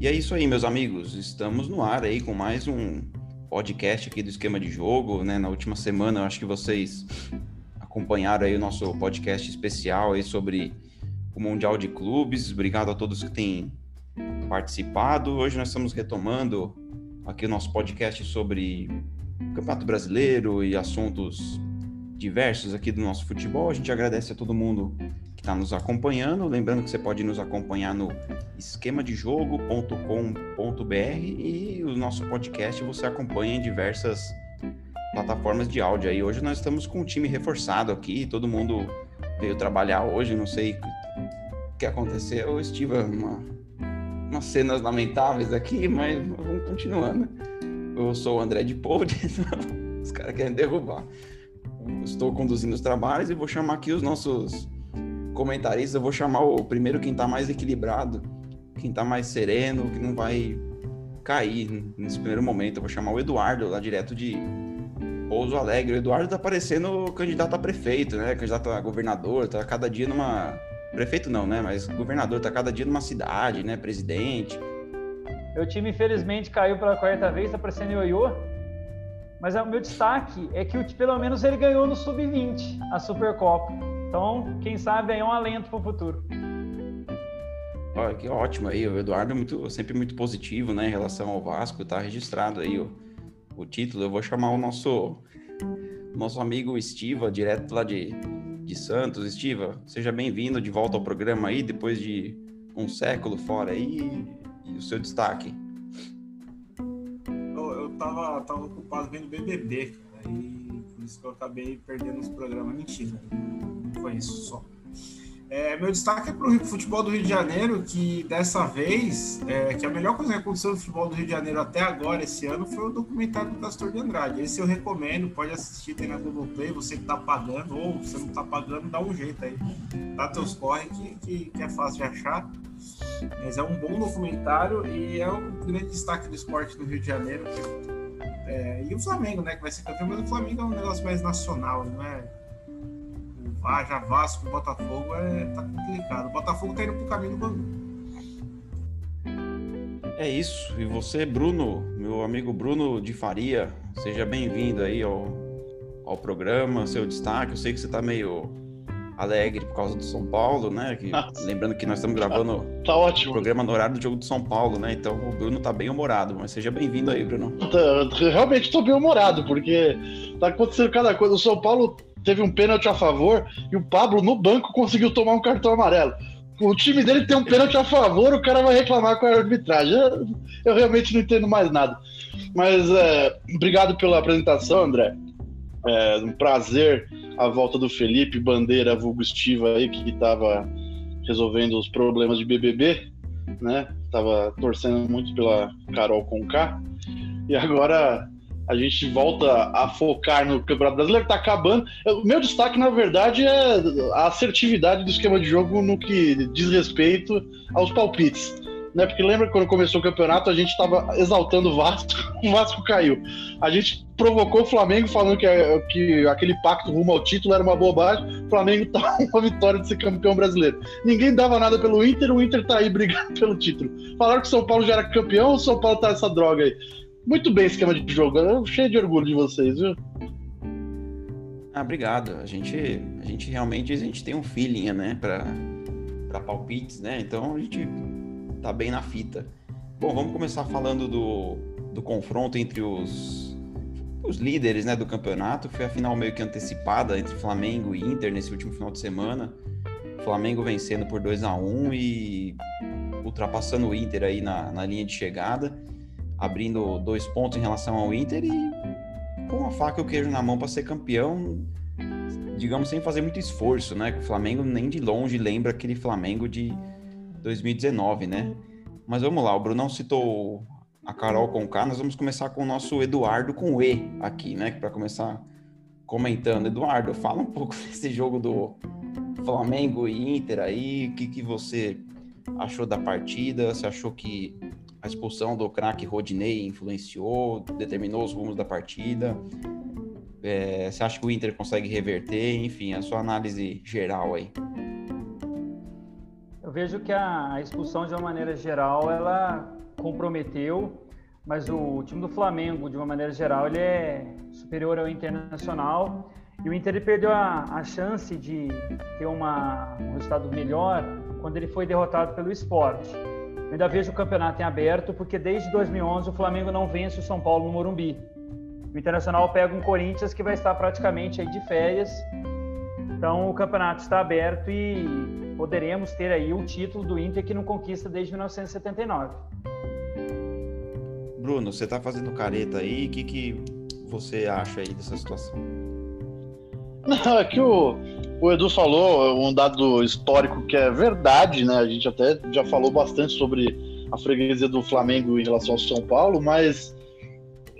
E é isso aí, meus amigos. Estamos no ar aí com mais um podcast aqui do Esquema de Jogo, né? Na última semana, eu acho que vocês acompanharam aí o nosso podcast especial aí sobre o Mundial de Clubes. Obrigado a todos que têm participado. Hoje nós estamos retomando aqui o nosso podcast sobre o Campeonato Brasileiro e assuntos diversos aqui do nosso futebol. A gente agradece a todo mundo está nos acompanhando. Lembrando que você pode nos acompanhar no esquemadejogo.com.br e o nosso podcast você acompanha em diversas plataformas de áudio. Aí hoje nós estamos com um time reforçado aqui, todo mundo veio trabalhar hoje, não sei o que aconteceu, estive uma, umas cenas lamentáveis aqui, mas vamos continuando. Eu sou o André de Poldi, os caras querem derrubar. estou conduzindo os trabalhos e vou chamar aqui os nossos comentaristas. Eu vou chamar o primeiro quem está mais equilibrado, quem está mais sereno, que não vai cair nesse primeiro momento. Eu vou chamar o Eduardo, lá direto de Pouso Alegre. O Eduardo tá parecendo candidato a prefeito, né? Candidato a governador, tá cada dia numa. Prefeito não, né? Mas governador tá cada dia numa cidade, né? Presidente. Meu time, infelizmente, caiu pela quarta vez, tá parecendo ioiô. Mas o meu destaque é que pelo menos ele ganhou no Sub-20, a Supercopa. Então, quem sabe aí é um alento para o futuro. Olha, que ótimo aí. O Eduardo é muito, sempre muito positivo, né, em relação ao Vasco. Tá registrado aí o, o título. Eu vou chamar o nosso, nosso amigo Estiva, direto lá de, de Santos. Estiva, seja bem-vindo de volta ao programa aí, depois de um século fora aí e o seu destaque? Eu, eu tava, tava ocupado vendo BBB, cara, e isso que eu acabei perdendo os programas. Mentira, foi isso só. É, meu destaque é para o futebol do Rio de Janeiro, que dessa vez, é, que a melhor coisa que aconteceu no futebol do Rio de Janeiro até agora, esse ano, foi o documentário do Castor de Andrade. Esse eu recomendo, pode assistir, tem na Globoplay, você que está pagando, ou você não está pagando, dá um jeito aí. Dá teus corre que, que, que é fácil de achar. Mas é um bom documentário e é um grande destaque do esporte no Rio de Janeiro. É, e o Flamengo, né, que vai ser campeão, mas o Flamengo é um negócio mais nacional, não é? Ah, já Vasco, Botafogo é, tá complicado. O Botafogo tá indo pro caminho do Bangu. É isso. E você, Bruno, meu amigo Bruno de Faria, seja bem-vindo aí ao, ao programa, seu destaque. Eu sei que você tá meio alegre por causa do São Paulo, né? Que, lembrando que nós estamos gravando tá o programa no horário do jogo do São Paulo, né? Então o Bruno tá bem humorado, mas seja bem-vindo aí, Bruno. Realmente tô bem humorado, porque tá acontecendo cada coisa. O São Paulo teve um pênalti a favor e o Pablo no banco conseguiu tomar um cartão amarelo. O time dele tem um pênalti a favor, o cara vai reclamar com a arbitragem. Eu, eu realmente não entendo mais nada. Mas é, obrigado pela apresentação, André. É um prazer a volta do Felipe Bandeira, vulgo Estiva aí, que estava resolvendo os problemas de BBB, né? Tava torcendo muito pela Carol Conká. E agora a gente volta a focar no Campeonato Brasileiro, que tá acabando. O meu destaque, na verdade, é a assertividade do esquema de jogo no que diz respeito aos palpites né? Porque lembra quando começou o campeonato, a gente estava exaltando o Vasco, o Vasco caiu. A gente provocou o Flamengo falando que, que aquele pacto rumo ao título era uma bobagem. O Flamengo tá uma vitória de ser campeão brasileiro. Ninguém dava nada pelo Inter, o Inter tá aí brigando pelo título. Falaram que o São Paulo já era campeão, o São Paulo tá essa droga aí. Muito bem esquema de jogo. Eu cheio de orgulho de vocês, viu? Ah, obrigado. A gente, a gente realmente a gente tem um feeling, né, para palpites, né? Então a gente tá bem na fita. Bom, vamos começar falando do, do confronto entre os, os líderes né, do campeonato. Foi a final meio que antecipada entre Flamengo e Inter nesse último final de semana. Flamengo vencendo por 2 a 1 e ultrapassando o Inter aí na, na linha de chegada, abrindo dois pontos em relação ao Inter e com a faca e o queijo na mão para ser campeão, digamos sem fazer muito esforço, né? O Flamengo nem de longe lembra aquele Flamengo de 2019, né? Mas vamos lá, o Brunão citou a Carol com K, nós vamos começar com o nosso Eduardo com E aqui, né? Para começar comentando. Eduardo, fala um pouco desse jogo do Flamengo e Inter aí, o que, que você achou da partida? Você achou que a expulsão do craque Rodinei influenciou, determinou os rumos da partida? É, você acha que o Inter consegue reverter? Enfim, a sua análise geral aí. Eu vejo que a expulsão, de uma maneira geral, ela comprometeu, mas o time do Flamengo, de uma maneira geral, ele é superior ao Internacional. E o Inter ele perdeu a, a chance de ter uma, um resultado melhor quando ele foi derrotado pelo esporte. Eu ainda vejo o campeonato em aberto, porque desde 2011 o Flamengo não vence o São Paulo no Morumbi. O Internacional pega um Corinthians que vai estar praticamente aí de férias. Então o campeonato está aberto e poderemos ter aí o título do Inter que não conquista desde 1979. Bruno, você está fazendo careta aí, o que, que você acha aí dessa situação? Não, é que o, o Edu falou um dado histórico que é verdade, né? A gente até já falou bastante sobre a freguesia do Flamengo em relação ao São Paulo, mas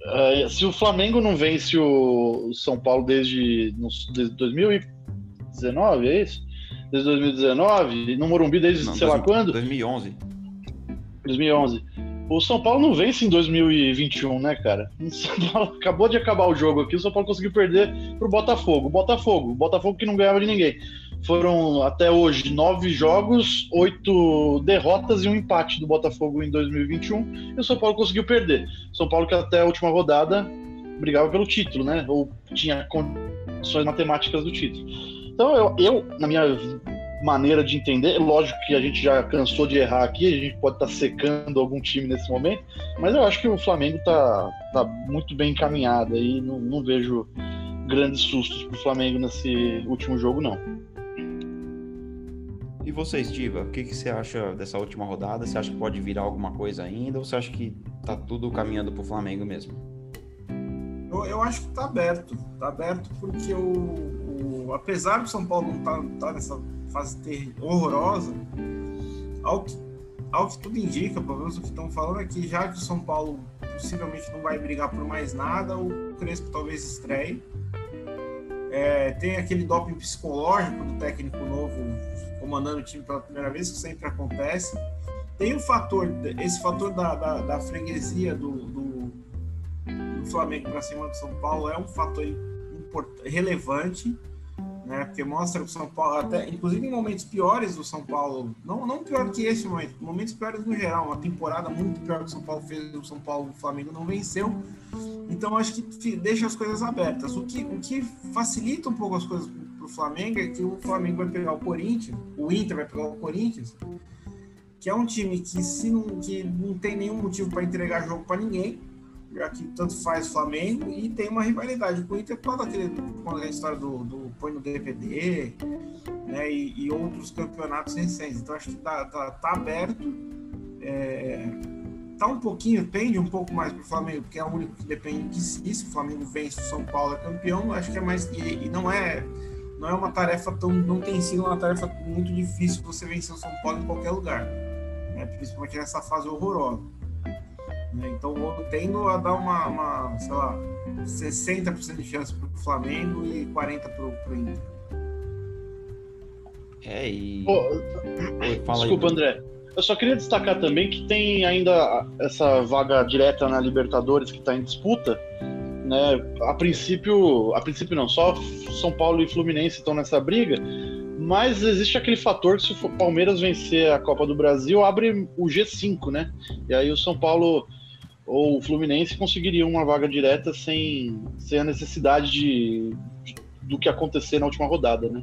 uh, se o Flamengo não vence o São Paulo desde, desde 2019, é isso? Desde 2019, no Morumbi desde não, sei dois, lá quando? 2011. 2011. O São Paulo não vence em 2021, né, cara? O São Paulo acabou de acabar o jogo aqui, o São Paulo conseguiu perder pro Botafogo. Botafogo, Botafogo que não ganhava de ninguém. Foram até hoje nove jogos, oito derrotas e um empate do Botafogo em 2021. E o São Paulo conseguiu perder. São Paulo que até a última rodada brigava pelo título, né? Ou tinha condições matemáticas do título. Então eu, eu na minha maneira de entender. Lógico que a gente já cansou de errar aqui, a gente pode estar tá secando algum time nesse momento, mas eu acho que o Flamengo está tá muito bem encaminhado e não, não vejo grandes sustos para o Flamengo nesse último jogo, não. E você, Estiva, o que, que você acha dessa última rodada? Você acha que pode virar alguma coisa ainda ou você acha que tá tudo caminhando para o Flamengo mesmo? Eu, eu, acho que tá aberto. Tá aberto porque o, o apesar do São Paulo não estar tá, tá nessa fase ter, horrorosa, ao que, ao que tudo indica, pelo menos o que estão falando é já que o São Paulo possivelmente não vai brigar por mais nada, o Crespo talvez estreie. É, tem aquele doping psicológico do técnico novo comandando o time pela primeira vez, que sempre acontece. Tem o fator, esse fator da, da, da freguesia do, do, do Flamengo para cima do São Paulo é um fator relevante né? Porque mostra o São Paulo, até, inclusive em momentos piores do São Paulo, não, não pior que esse momento, momentos piores no geral, uma temporada muito pior que o São Paulo fez, o São Paulo, o Flamengo não venceu. Então acho que deixa as coisas abertas. O que, o que facilita um pouco as coisas para o Flamengo é que o Flamengo vai pegar o Corinthians, o Inter vai pegar o Corinthians, que é um time que se não, que não tem nenhum motivo para entregar jogo para ninguém que tanto faz Flamengo e tem uma rivalidade com o Inter por com a história do, do põe no DVD né, e, e, outros campeonatos recentes. Então acho que tá, tá, tá aberto. É, tá um pouquinho, pende um pouco mais para o Flamengo, porque é o único que depende de si. Se o Flamengo vence, o São Paulo é campeão, acho que é mais. E, e não é não é uma tarefa tão. não tem sido uma tarefa muito difícil você vencer o São Paulo em qualquer lugar. Né, principalmente nessa fase horrorosa. Né? Então eu tendo a dar uma, uma sei lá, 60% de chance para o Flamengo e 40% para o Inter. É, e. Oi, Desculpa, aí, André. Eu só queria destacar também que tem ainda essa vaga direta na Libertadores que está em disputa. Né? A princípio, a princípio não, só São Paulo e Fluminense estão nessa briga, mas existe aquele fator que se o Palmeiras vencer a Copa do Brasil, abre o G5, né? E aí o São Paulo ou o Fluminense conseguiriam uma vaga direta sem, sem a necessidade de, de, do que acontecer na última rodada, né?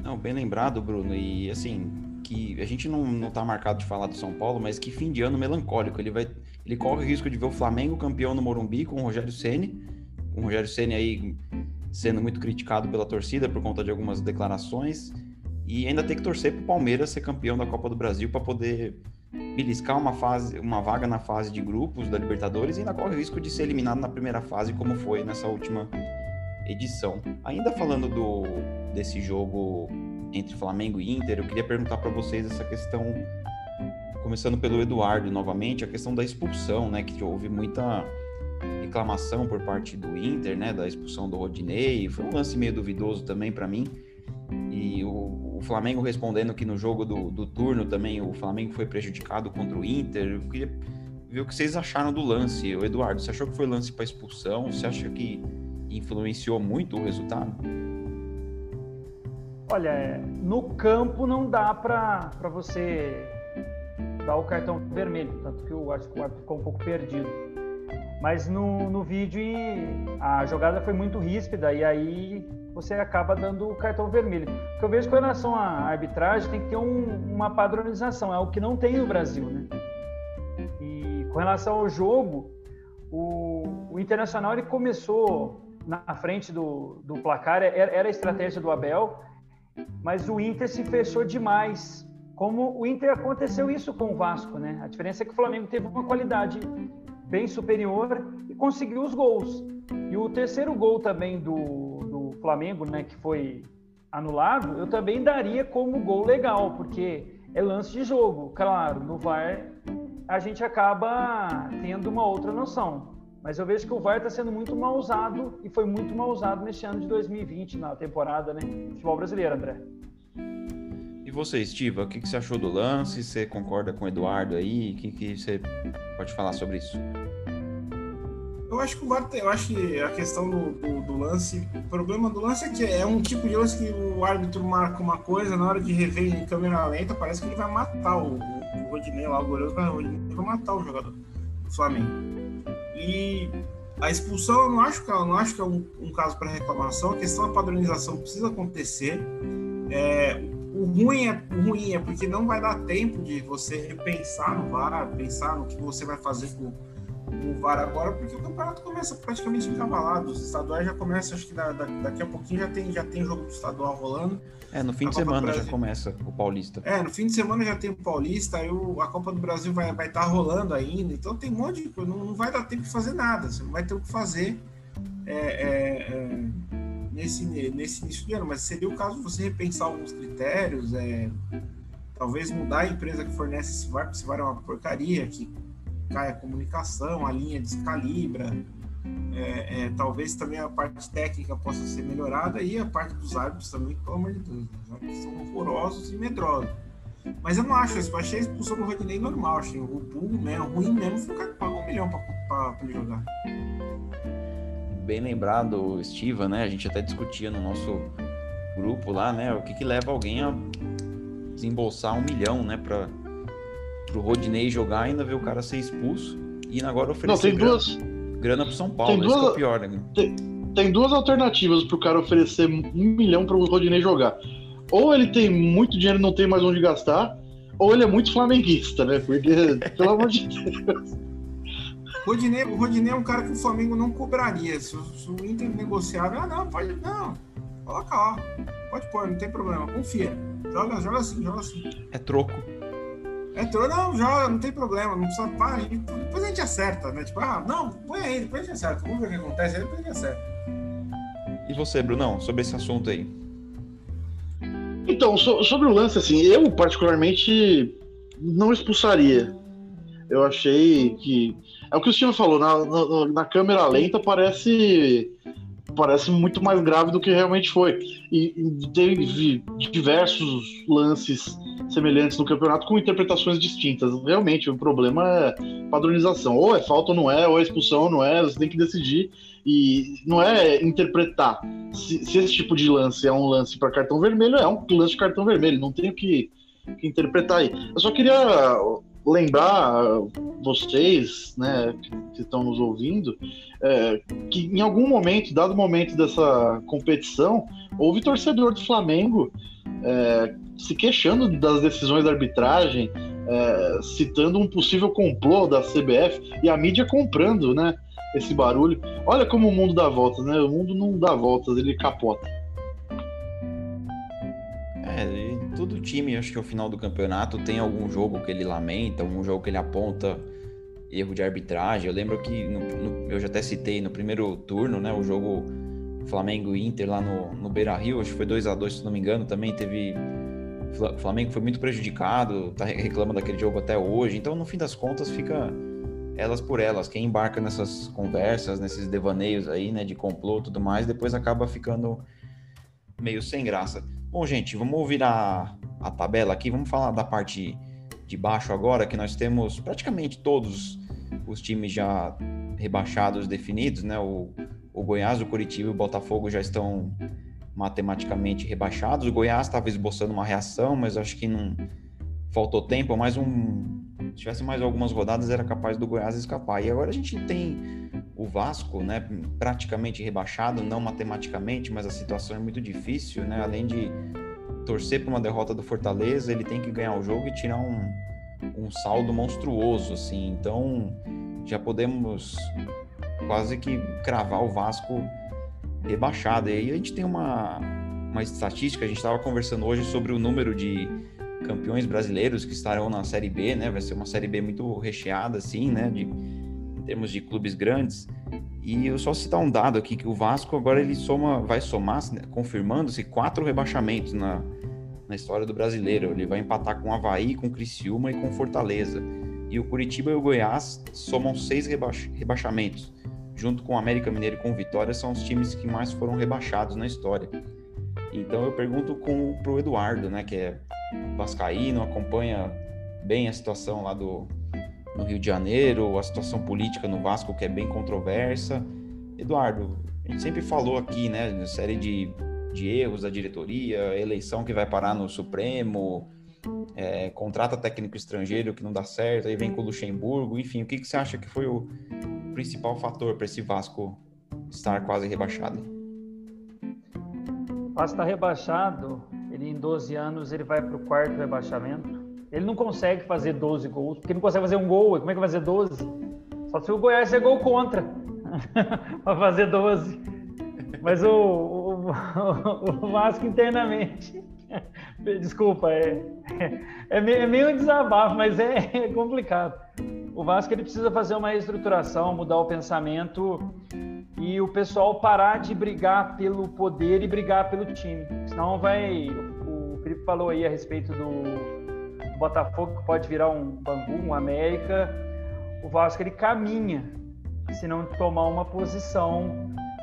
Não, bem lembrado, Bruno. E assim, que a gente não, não tá marcado de falar do São Paulo, mas que fim de ano melancólico. Ele vai. Ele corre o risco de ver o Flamengo campeão no Morumbi com o Rogério Ceni. O Rogério Ceni aí sendo muito criticado pela torcida por conta de algumas declarações. E ainda tem que torcer para o Palmeiras ser campeão da Copa do Brasil para poder beliscar uma fase, uma vaga na fase de grupos da Libertadores e ainda corre o risco de ser eliminado na primeira fase, como foi nessa última edição. Ainda falando do desse jogo entre Flamengo e Inter, eu queria perguntar para vocês essa questão, começando pelo Eduardo novamente, a questão da expulsão, né, que houve muita reclamação por parte do Inter, né, da expulsão do Rodinei, foi um lance meio duvidoso também para mim. E o, o, Flamengo respondendo que no jogo do, do turno também o Flamengo foi prejudicado contra o Inter. Eu queria ver o que vocês acharam do lance. O Eduardo, você achou que foi lance para expulsão? Você acha que influenciou muito o resultado? Olha, no campo não dá para você dar o cartão vermelho, tanto que eu acho que o árbitro ficou um pouco perdido. Mas no, no vídeo a jogada foi muito ríspida e aí você acaba dando o cartão vermelho. O que eu vejo com relação à arbitragem tem que ter um, uma padronização, é o que não tem no Brasil, né? E com relação ao jogo, o, o Internacional ele começou na frente do, do placar, era, era a estratégia do Abel, mas o Inter se fechou demais. Como o Inter aconteceu isso com o Vasco, né? A diferença é que o Flamengo teve uma qualidade bem superior e conseguiu os gols. E o terceiro gol também do Flamengo, né, que foi anulado, eu também daria como gol legal, porque é lance de jogo. Claro, no VAR a gente acaba tendo uma outra noção. Mas eu vejo que o VAR está sendo muito mal usado e foi muito mal usado neste ano de 2020, na temporada, né? Futebol brasileiro, André. E você, Estiva, o que, que você achou do lance? Você concorda com o Eduardo aí? O que, que você pode falar sobre isso? Eu acho que o VAR, eu acho que a questão do, do, do, lance, o problema do lance é que é um tipo de lance que o árbitro marca uma coisa, na hora de rever em câmera lenta, parece que ele vai matar o, o Rodinei lá, o goleiro vai, vai matar o jogador do Flamengo. E a expulsão eu não acho que, eu não acho que é um, um caso para reclamação, a questão da padronização precisa acontecer. É, o ruim, é, o ruim é porque não vai dar tempo de você repensar no VAR, pensar no que você vai fazer com o VAR agora, porque o campeonato começa praticamente encavalado. Os estaduais já começam, acho que da, da, daqui a pouquinho já tem, já tem jogo do estadual rolando. É, no fim de semana já começa o Paulista. É, no fim de semana já tem o Paulista, aí o, a Copa do Brasil vai estar vai tá rolando ainda, então tem um monte de coisa, não, não, vai dar tempo de fazer nada, você não vai ter o que fazer é, é, é, nesse, nesse início de ano, mas seria o caso de você repensar alguns critérios, é, talvez mudar a empresa que fornece esse VAR, porque esse VAR é uma porcaria, que cai a comunicação, a linha descalibra. É, é, talvez também a parte técnica possa ser melhorada e a parte dos árbitros também, pelo amor de Deus. Né? São horrorosos e medrosos. Mas eu não acho isso. Eu achei a expulsão do Rodinei normal. Achei o burro mesmo, ruim mesmo, foi o cara que pagou um milhão para ele jogar. Bem lembrado, Estiva, né? A gente até discutia no nosso grupo lá, né? O que, que leva alguém a desembolsar um milhão, né? Pra pro Rodinei jogar, ainda ver o cara ser expulso e agora oferecer Não, tem grana, duas... grana pro São Paulo. Tem duas... Isso é o pior, né? Tem, tem duas alternativas pro cara oferecer um milhão pro Rodinei jogar. Ou ele tem muito dinheiro e não tem mais onde gastar, ou ele é muito flamenguista, né? Porque, pelo amor de Deus. Rodinei, o Rodinei é um cara que o Flamengo não cobraria. Se o, se o Inter negociar, ah, não, pode, não, coloca lá. Pode pôr, não tem problema, confia. Joga, joga assim, joga assim. É troco. Entrou, não, joga, não tem problema, não precisa. Pá, depois a gente acerta, né? Tipo, ah, não, põe aí, depois a gente acerta. Vamos ver o que acontece aí, depois a gente acerta. E você, Brunão, sobre esse assunto aí? Então, so, sobre o lance, assim, eu particularmente não expulsaria. Eu achei que. É o que o senhor falou, na, na, na câmera lenta parece parece muito mais grave do que realmente foi. E, e teve diversos lances semelhantes no campeonato com interpretações distintas. Realmente, o problema é padronização. Ou é falta ou não é, ou é expulsão ou não é, você tem que decidir. E não é interpretar. Se, se esse tipo de lance é um lance para cartão vermelho, é um lance de cartão vermelho. Não tem o que, que interpretar aí. Eu só queria lembrar vocês, né, que estão nos ouvindo, é, que em algum momento, dado momento dessa competição, houve torcedor do Flamengo é, se queixando das decisões da arbitragem, é, citando um possível complô da CBF e a mídia comprando, né, esse barulho. Olha como o mundo dá voltas, né? O mundo não dá voltas, ele capota. É, todo time, acho que ao final do campeonato tem algum jogo que ele lamenta, algum jogo que ele aponta erro de arbitragem. Eu lembro que no, no, eu já até citei no primeiro turno, né, o jogo Flamengo Inter lá no, no Beira Rio, acho que foi 2 a 2 se não me engano, também teve. O Flamengo foi muito prejudicado, tá reclama daquele jogo até hoje. Então, no fim das contas, fica elas por elas. Quem embarca nessas conversas, nesses devaneios aí, né, de complô tudo mais, depois acaba ficando meio sem graça. Bom, gente, vamos virar a tabela aqui, vamos falar da parte de baixo agora, que nós temos praticamente todos os times já rebaixados definidos, né? O, o Goiás, o Curitiba e o Botafogo já estão matematicamente rebaixados. O Goiás estava esboçando uma reação, mas acho que não faltou tempo, mais um tivesse mais algumas rodadas, era capaz do Goiás escapar. E agora a gente tem o Vasco, né, praticamente rebaixado, não matematicamente, mas a situação é muito difícil, né? Além de torcer para uma derrota do Fortaleza, ele tem que ganhar o jogo e tirar um, um saldo monstruoso, assim. Então, já podemos quase que cravar o Vasco rebaixado. E aí a gente tem uma, uma estatística, a gente estava conversando hoje sobre o número de campeões brasileiros que estarão na Série B, né? Vai ser uma Série B muito recheada, assim, né? De, em termos de clubes grandes. E eu só citar um dado aqui, que o Vasco agora ele soma, vai somar, né, confirmando-se, quatro rebaixamentos na, na história do brasileiro. Ele vai empatar com o Havaí, com o Criciúma e com Fortaleza. E o Curitiba e o Goiás somam seis rebaix rebaixamentos. Junto com o América Mineiro e com o Vitória, são os times que mais foram rebaixados na história. Então eu pergunto com, pro Eduardo, né, que é vascaíno, acompanha bem a situação lá do no Rio de Janeiro, a situação política no Vasco que é bem controversa. Eduardo, a gente sempre falou aqui, né, série de, de erros da diretoria, eleição que vai parar no Supremo, é, contrata técnico estrangeiro que não dá certo, aí vem com o Luxemburgo, enfim, o que, que você acha que foi o principal fator para esse Vasco estar quase rebaixado? O Vasco está rebaixado, ele em 12 anos ele vai para o quarto rebaixamento. Ele não consegue fazer 12 gols, porque não consegue fazer um gol, como é que vai fazer 12? Só se o Goiás é gol contra para fazer 12. Mas o, o, o Vasco internamente Desculpa, é, é, é meio um desabafo, mas é, é, complicado. O Vasco ele precisa fazer uma reestruturação, mudar o pensamento e o pessoal parar de brigar pelo poder e brigar pelo time. Senão vai. O Felipe falou aí a respeito do, Botafogo, que pode virar um Bangu, um América. O Vasco ele caminha se não tomar uma posição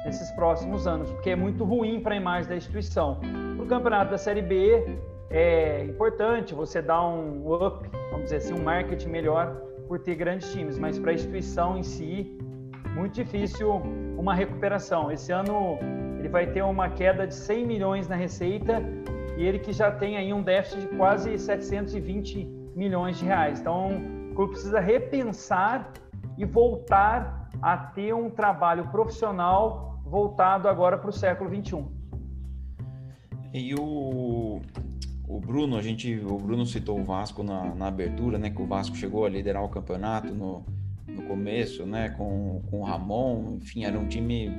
nesses próximos anos, porque é muito ruim para a imagem da instituição. Para o campeonato da Série B, é importante você dar um up, vamos dizer assim, um marketing melhor por ter grandes times, mas para a instituição em si, muito difícil uma recuperação. Esse ano ele vai ter uma queda de 100 milhões na receita e ele que já tem aí um déficit de quase 720 milhões de reais. Então, o clube precisa repensar e voltar a ter um trabalho profissional voltado agora para o século 21. E o, o Bruno, a gente, o Bruno citou o Vasco na, na abertura, né? Que o Vasco chegou a liderar o campeonato no, no começo, né? Com, com o Ramon, enfim, era um time,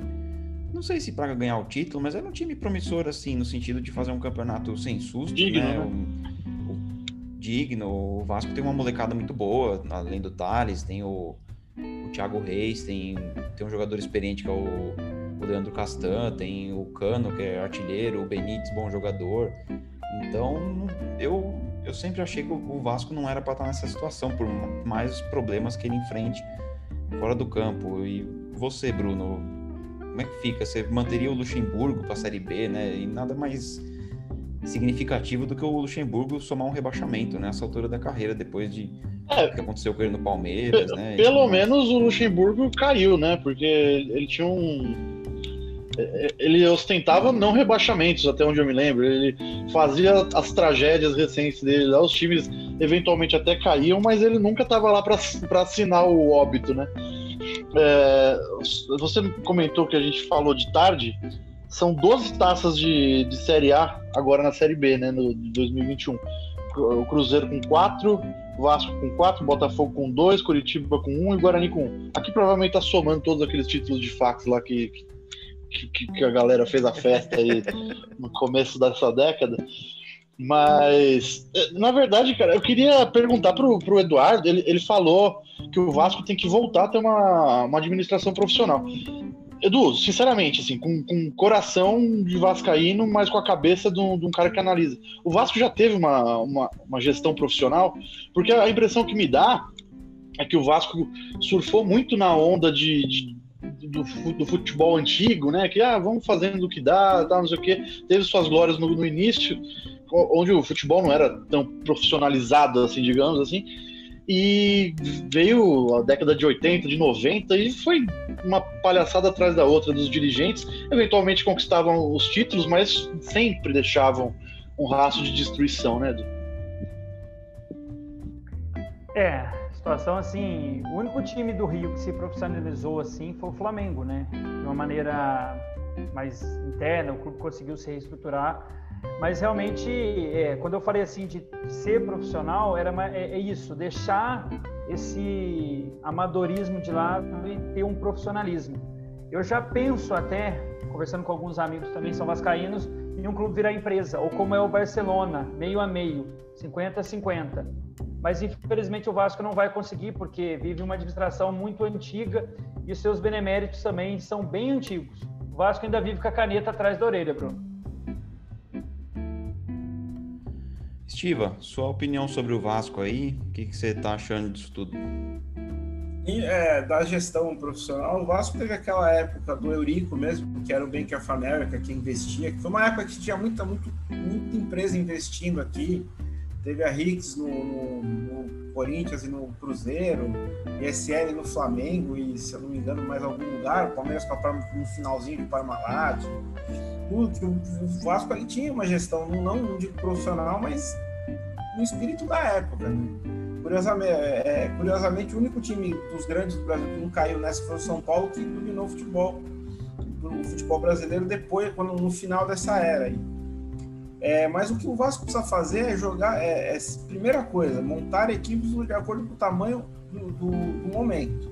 não sei se para ganhar o título, mas era um time promissor, assim, no sentido de fazer um campeonato sem susto, digno, né? né? O, o, digno. O Vasco tem uma molecada muito boa, além do Thales, tem o, o Thiago Reis, tem, tem um jogador experiente que é o, o Leandro Castan, tem o Cano, que é artilheiro, o Benítez, bom jogador. Então, eu, eu sempre achei que o Vasco não era para estar nessa situação, por mais problemas que ele enfrente fora do campo. E você, Bruno, como é que fica? Você manteria o Luxemburgo para a Série B, né? E nada mais significativo do que o Luxemburgo somar um rebaixamento nessa né? altura da carreira, depois de é, o que aconteceu com ele no Palmeiras, né? Pelo menos o Luxemburgo caiu, né? Porque ele tinha um ele ostentava não rebaixamentos, até onde eu me lembro. Ele fazia as tragédias recentes dele lá, os times eventualmente até caíam, mas ele nunca estava lá para assinar o óbito, né? É, você comentou que a gente falou de tarde, são 12 taças de, de Série A agora na Série B, né, no, de 2021. O Cruzeiro com 4, Vasco com 4, Botafogo com 2, Curitiba com 1 um, e Guarani com 1. Um. Aqui provavelmente tá somando todos aqueles títulos de fax lá que, que que, que a galera fez a festa aí no começo dessa década. Mas, na verdade, cara, eu queria perguntar pro, pro Eduardo, ele, ele falou que o Vasco tem que voltar a ter uma, uma administração profissional. Edu, sinceramente, assim, com, com coração de vascaíno, mas com a cabeça de um, de um, cara que analisa. O Vasco já teve uma, uma, uma gestão profissional? Porque a impressão que me dá é que o Vasco surfou muito na onda de, de do, do, futebol antigo, né? Que ah, vamos fazendo o que dá, tal, não sei o quê. Teve suas glórias no, no início, onde o futebol não era tão profissionalizado, assim, digamos assim. E veio a década de 80, de 90 e foi uma palhaçada atrás da outra dos dirigentes. Eventualmente conquistavam os títulos, mas sempre deixavam um rastro de destruição, né? É, situação assim, o único time do Rio que se profissionalizou assim foi o Flamengo, né? De uma maneira mais interna, o clube conseguiu se reestruturar. Mas realmente, é, quando eu falei assim de ser profissional, era é, é isso, deixar esse amadorismo de lado e ter um profissionalismo. Eu já penso até, conversando com alguns amigos também são vascaínos, em um clube virar empresa, ou como é o Barcelona, meio a meio, 50 a 50. Mas infelizmente o Vasco não vai conseguir porque vive uma administração muito antiga e os seus beneméritos também são bem antigos. O Vasco ainda vive com a caneta atrás da orelha, Bruno. Estiva, sua opinião sobre o Vasco aí, o que, que você está achando disso tudo? E, é, da gestão profissional, o Vasco teve aquela época do Eurico mesmo, que era o Bank of America que investia, que foi uma época que tinha muita, muito, muita empresa investindo aqui. Teve a Rix no, no, no, Corinthians e no Cruzeiro, ESL no Flamengo e, se eu não me engano, mais algum lugar. O Palmeiras no finalzinho de Parmalat. O, o Vasco ali tinha uma gestão, não, não profissional, mas no espírito da época. Né? Curiosamente, é, é, curiosamente, o único time dos grandes do Brasil que não caiu nessa foi o São Paulo, que dominou o futebol, o futebol brasileiro depois, quando, no final dessa era. Aí. É, mas o que o Vasco precisa fazer é jogar, é, é primeira coisa, montar equipes de acordo com o tamanho do, do, do momento.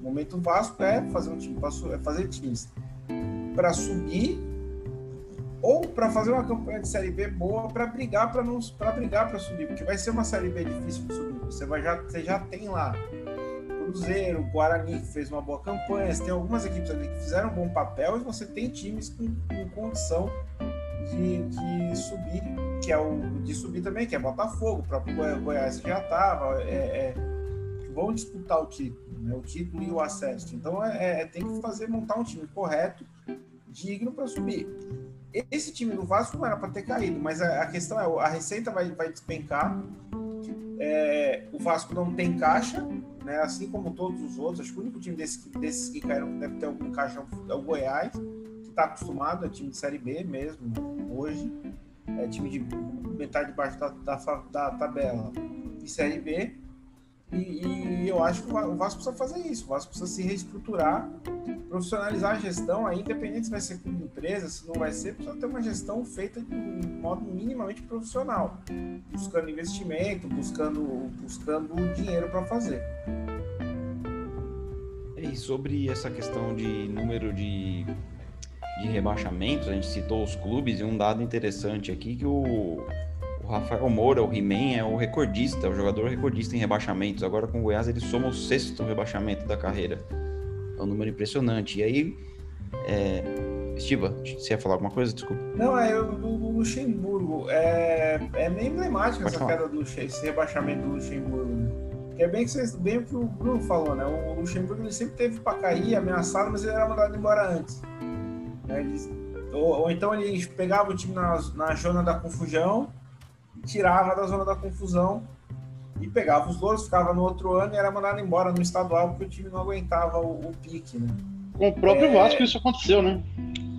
O momento do Vasco é fazer um time, é fazer times para subir ou para fazer uma campanha de série B boa para brigar para não para brigar para subir, porque vai ser uma série B difícil de subir. Você vai já você já tem lá Cruzeiro, Guarani que fez uma boa campanha, você tem algumas equipes ali que fizeram um bom papel e você tem times com, com condição de, de, subir, que é o de subir também, que é Botafogo, o próprio Goiás que já estava, é, é, vão disputar o título, né, o título e o acesso. Então é, é, tem que fazer montar um time correto, digno para subir. Esse time do Vasco não era para ter caído, mas a, a, questão é a receita vai, vai despencar. É, o Vasco não tem caixa, né? Assim como todos os outros. Acho que o único time desses, desses que caíram que deve ter algum caixa é o Goiás, está acostumado, é time de Série B mesmo, hoje. É time de metade de baixo da, da, da tabela de Série B. E, e, eu acho que o Vasco precisa fazer isso. O Vasco precisa se reestruturar, profissionalizar a gestão, aí, independente se vai ser com empresa, se não vai ser, precisa ter uma gestão feita de um modo minimamente profissional, buscando investimento, buscando, buscando dinheiro para fazer. E sobre essa questão de número de, de rebaixamentos, a gente citou os clubes e um dado interessante aqui que o o Rafael Moura, o He-Man, é o recordista, o jogador recordista em rebaixamentos. Agora com o Goiás ele soma o sexto rebaixamento da carreira. É um número impressionante. E aí, é... Estiva, você ia falar alguma coisa? Desculpa. Não, é o Luxemburgo. É, é meio emblemática Pode essa falar. queda do esse rebaixamento do Luxemburgo. Né? Que é bem, que vocês, bem o que o Bruno falou, né? O Luxemburgo ele sempre teve para cair, ameaçado, mas ele era mandado embora antes. Né? Ele, ou, ou, então ele pegava o time na, na zona da confusão tirava da zona da confusão e pegava os louros, ficava no outro ano e era mandado embora no estadual porque o time não aguentava o, o pique, né? Com o próprio é... Vasco isso aconteceu, né?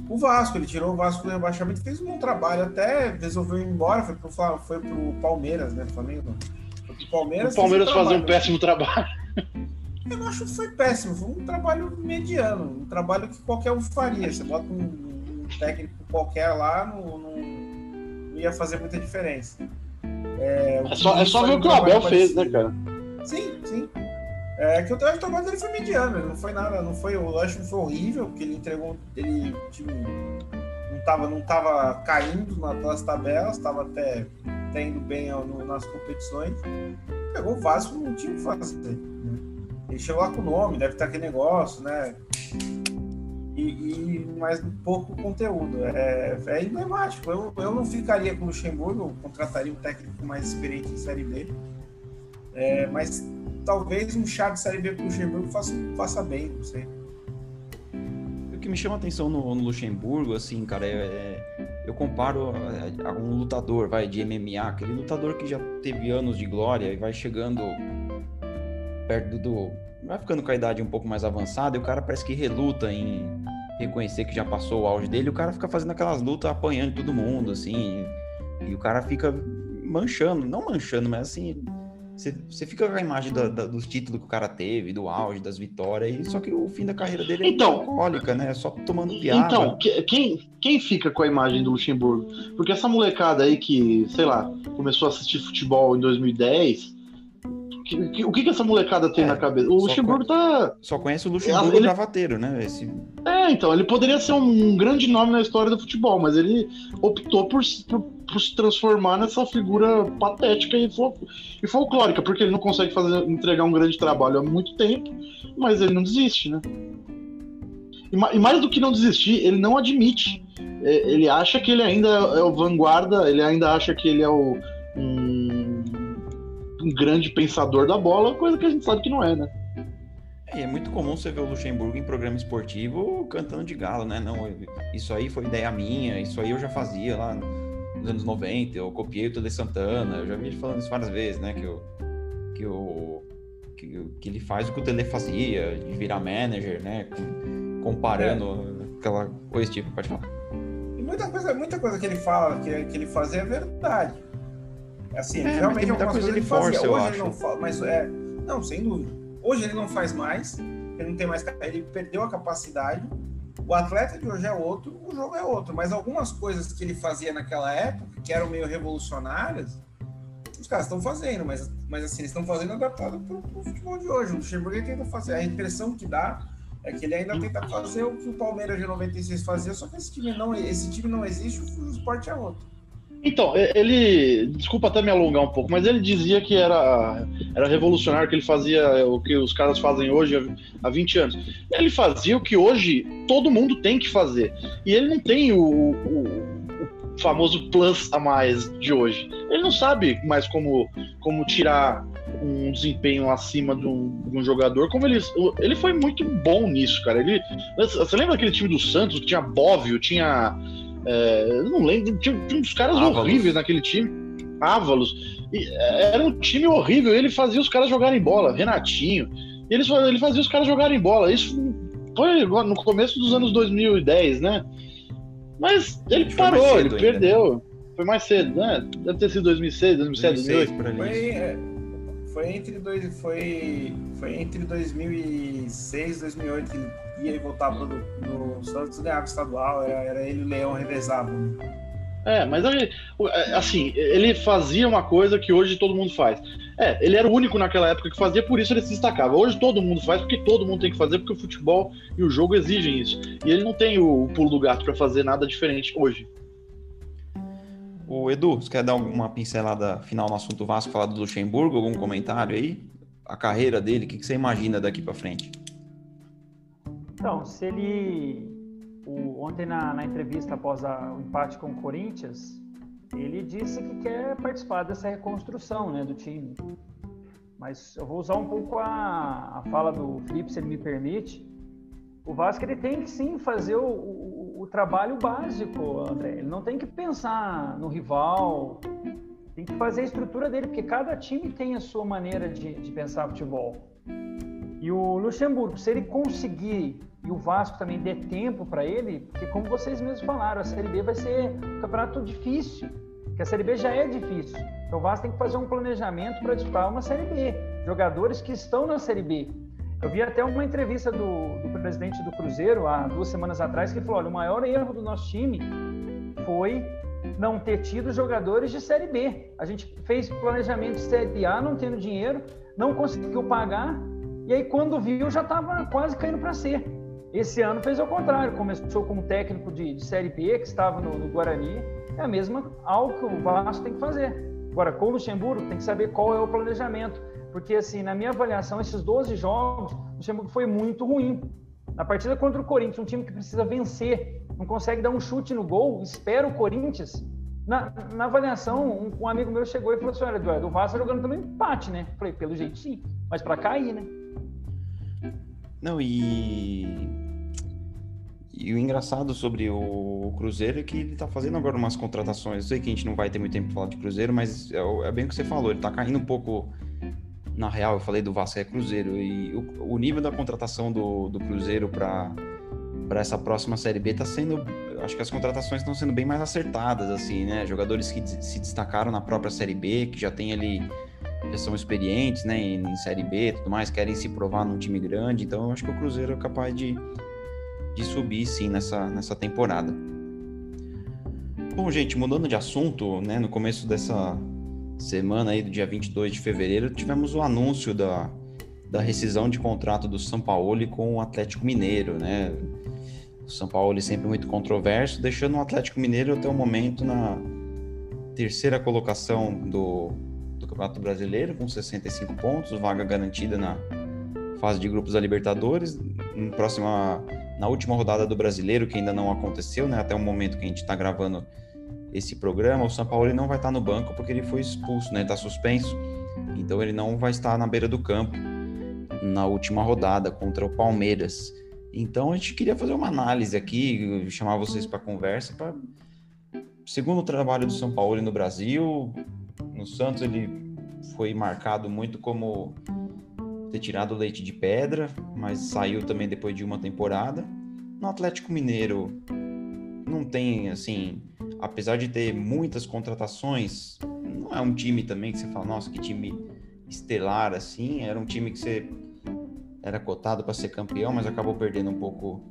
O Vasco, ele tirou o Vasco do rebaixamento, fez um bom trabalho, até resolveu ir embora, foi pro, foi pro Palmeiras, né? Flamengo. Foi pro Palmeiras. O Palmeiras fazia um péssimo trabalho. Eu não acho que foi péssimo, foi um trabalho mediano, um trabalho que qualquer um faria. Você bota um, um técnico qualquer lá, no, no ia fazer muita diferença. É, é só, é só ver o que o Abel fez, né, cara? Sim, sim. É que o trabalho dele foi mediano, ele não foi nada, não foi, eu acho que foi horrível, porque ele entregou, ele tipo, não estava não tava caindo nas tabelas, estava até, até indo bem nas competições. Pegou o Vasco não tinha o que fazer. Ele chegou lá com o nome, deve estar aquele negócio, né? e, e mais pouco conteúdo. É, é emblemático. Eu, eu não ficaria com o Luxemburgo, contrataria um técnico mais experiente em Série B. É, mas talvez um chá de Série B para o Luxemburgo faça, faça bem, não sei. O que me chama a atenção no, no Luxemburgo, assim, cara, é, é, eu comparo a, a, um lutador, vai, de MMA, aquele lutador que já teve anos de glória e vai chegando perto do, vai ficando com a idade um pouco mais avançada e o cara parece que reluta em reconhecer que já passou o auge dele, o cara fica fazendo aquelas lutas apanhando todo mundo, assim, e o cara fica manchando, não manchando, mas assim, você, você fica com a imagem da, da, dos títulos que o cara teve, do auge, das vitórias, e, só que o fim da carreira dele é Então- alcoólica, né? Só tomando piada. Então, que- quem, quem fica com a imagem do Luxemburgo? Porque essa molecada aí que, sei lá, começou a assistir futebol em 2010, que- que- o que, que essa molecada tem É, na cabeça? O Luxemburgo tá. Só conhece o Luxemburgo Ele- gravateiro, né? Esse, É, então, ele poderia ser um grande nome na história do futebol, mas ele optou por, se- por, por se transformar nessa figura patética e, fol- e folclórica, porque ele não consegue fazer, entregar um grande trabalho há muito tempo, mas ele não desiste, né? E, e mais do que não desistir, ele não admite. É, ele acha que ele ainda é o vanguarda, ele ainda acha que ele é o, um, um grande pensador da bola, coisa que a gente sabe que não é, né? É, é muito comum você ver o Luxemburgo em programa esportivo cantando de galo, né? Não, isso aí foi ideia minha, isso aí eu já fazia lá nos anos 90, eu copiei o Tele Santana, eu já vi ele falando isso várias vezes, né? Que, eu, que, eu, que, que ele faz o que o Tele fazia, de virar manager, né? Com- comparando aquela coisa tipo, pode falar. E muita coisa, muita coisa que ele fala, que, que ele fazia é verdade. Assim, É, realmente algumas coisa coisas ele força, fazia. Hoje ele não fala, mas é. Não, sem dúvida. Hoje ele não faz mais, ele não tem mais. Ele perdeu a capacidade. O atleta de hoje é outro, o jogo é outro. Mas algumas coisas que ele fazia naquela época, que eram meio revolucionárias, os caras estão fazendo, mas, mas assim, eles estão fazendo adaptado para o futebol de hoje. O Luxemburgo tenta fazer. A impressão que dá é que ele ainda tenta fazer o que o Palmeiras de 96 fazia, só que esse time não, esse time não existe, o esporte é outro. Então, ele. Desculpa até me alongar um pouco, mas ele dizia que era, era revolucionário, que ele fazia o que os caras fazem hoje há- há 20 anos. Ele fazia o que hoje todo mundo tem que fazer. E ele não tem o, o- o famoso plus a mais de hoje. Ele não sabe mais como, como tirar um desempenho acima de um, de um jogador, como ele, ele foi muito bom nisso, cara. Ele, você lembra aquele time do Santos que tinha Bóvio, tinha. É, eu não lembro, tinha, tinha uns caras Ávalos. horríveis naquele time. Ávalos. E, é, era um time horrível. Ele fazia os caras jogarem bola. Renatinho. E eles, ele fazia os caras jogarem bola. Isso foi no começo dos anos 2010, né? Mas ele parou, ele ainda. perdeu. Foi mais cedo, né? Deve ter sido 2006, 2007, 2008. 2006 por ali. Foi, é, foi entre dois, foi, foi entre 2006 e 2008 que ele ia e voltava no, no Santos ganhava o estadual, era, era ele e o Leão revezavam. É, mas aí, o- é, assim, ele fazia uma coisa que hoje todo mundo faz. É, ele era o único naquela época que fazia, por isso ele se destacava. Hoje todo mundo faz, porque todo mundo tem que fazer, porque o futebol e o jogo exigem isso. E ele não tem o, o pulo do gato pra fazer nada diferente hoje. O Edu, você quer dar uma pincelada final no assunto Vasco, falar do Luxemburgo? Algum comentário aí? A carreira dele, o que que você imagina daqui pra frente? Então, se ele. o- ontem na, na entrevista após a- o empate com o Corinthians, ele disse que quer participar dessa reconstrução né, do time. Mas eu vou usar um pouco a, a fala do Felipe, se ele me permite. O Vasco ele tem que sim fazer o, o- o trabalho básico, André. Ele não tem que pensar no rival, tem que fazer a estrutura dele, porque cada time tem a sua maneira de, de pensar futebol. E o Luxemburgo, se ele conseguir, e o Vasco também der tempo para ele, porque como vocês mesmos falaram, a Série B vai ser um campeonato difícil, porque a Série B já é difícil. Então o Vasco tem que fazer um planejamento para disputar uma Série B. Jogadores que estão na Série B. Eu vi até uma entrevista do, do presidente do Cruzeiro, há duas semanas atrás, que falou, olha, o maior erro do nosso time foi não ter tido jogadores de Série B. A gente fez planejamento de Série A, não tendo dinheiro, não conseguiu pagar, e aí quando viu já estava quase caindo para C. Esse ano fez ao contrário, começou com um técnico de, de Série B, que estava no, no Guarani, é a mesma algo que o Vasco tem que fazer. Agora, com o Luxemburgo, tem que saber qual é o planejamento, porque assim, na minha avaliação, esses 12 jogos, o Luxemburgo foi muito ruim. Na partida contra o Corinthians, um time que precisa vencer, não consegue dar um chute no gol, espera o Corinthians. Na, na avaliação, um, um amigo meu chegou e falou assim: Olha, Eduardo, o Vasco tá jogando pelo empate, né? Falei, pelo jeito sim, mas para cair, né? Não, e. E o engraçado sobre o Cruzeiro é que ele tá fazendo agora umas contratações. Eu sei que a gente não vai ter muito tempo pra falar de Cruzeiro, mas é, é bem o que você falou, ele tá caindo um pouco. Na real, eu falei do Vasco é Cruzeiro. E o, o nível da contratação do, do Cruzeiro para para essa próxima Série B tá sendo. Acho que as contratações estão sendo bem mais acertadas, assim, né? Jogadores que se destacaram na própria Série B, que já tem ali já são experientes, né, em, Série B e tudo mais, querem se provar num time grande, então eu acho que o Cruzeiro é capaz de, de subir sim nessa, nessa temporada. Bom, gente, mudando de assunto, né, no começo dessa semana aí, do dia 22 de fevereiro, tivemos o anúncio da, da rescisão de contrato do São Paulo com o Atlético Mineiro, né, o São Paulo sempre muito controverso, deixando o Atlético Mineiro até o momento na terceira colocação do Campeonato Brasileiro, com 65 pontos, vaga garantida na fase de grupos da Libertadores. Próxima, na última rodada do Brasileiro, que ainda não aconteceu, né, até o momento que a gente está gravando esse programa, o São Paulo não vai estar no banco porque ele foi expulso, né, está suspenso. Então ele não vai estar na beira do campo na última rodada contra o Palmeiras. Então a gente queria fazer uma análise aqui, chamar vocês para conversa, para segundo o trabalho do São Paulo no Brasil, no Santos ele foi marcado muito como ter tirado o leite de pedra, mas saiu também depois de uma temporada. No Atlético Mineiro não tem assim, apesar de ter muitas contratações, não é um time também que você fala, nossa, que time estelar assim, era um time que você era cotado para ser campeão, mas acabou perdendo um pouco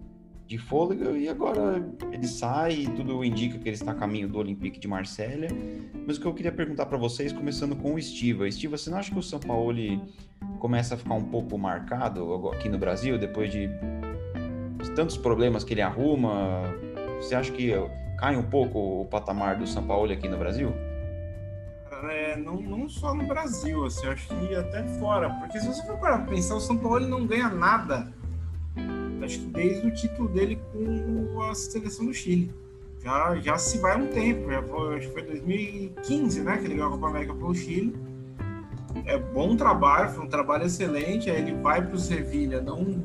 de fôlego e agora ele sai e tudo indica que ele está a caminho do Olympique de Marselha. Mas o que eu queria perguntar para vocês, começando com o Estiva. Estiva, você não acha que o São Paulo começa a ficar um pouco marcado aqui no Brasil depois de, tantos problemas que ele arruma? Você acha que cai um pouco o patamar do São Paulo aqui no Brasil? é, não, não só no Brasil, assim, acho que até fora. Porque se você for para pensar, o São Paulo não ganha nada. Acho que desde o título dele com a seleção do Chile. Já, já se vai um tempo, já foi, acho que foi 2015, né? Que ele ganhou a Copa América pelo Chile. É bom trabalho, foi um trabalho excelente. Aí ele vai para o Sevilha, não,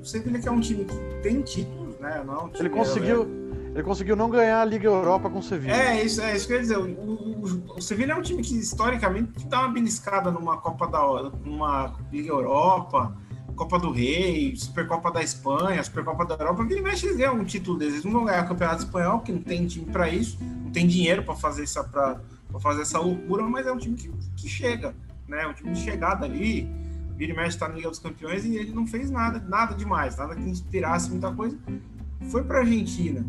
o Sevilha que é um time que tem títulos, né? Não, é ele conseguiu. Ele conseguiu não ganhar a Liga Europa com o Sevilla. É, isso, é isso que eu ia dizer. O, o, o Sevilla é um time que, historicamente, dá uma beliscada numa Copa da numa Liga Europa, Copa do Rei, Supercopa da Espanha, Supercopa da Europa. Vira e mexe, eles ganham um título deles. Eles não vão ganhar o Campeonato Espanhol, porque não tem time para isso, não tem dinheiro para fazer, essa, pra fazer essa loucura, mas é um time que, que chega, né? É um time de chegada ali. Vira e mexe está na Liga dos Campeões e ele não fez nada, nada demais, nada que inspirasse muita coisa. Foi para Argentina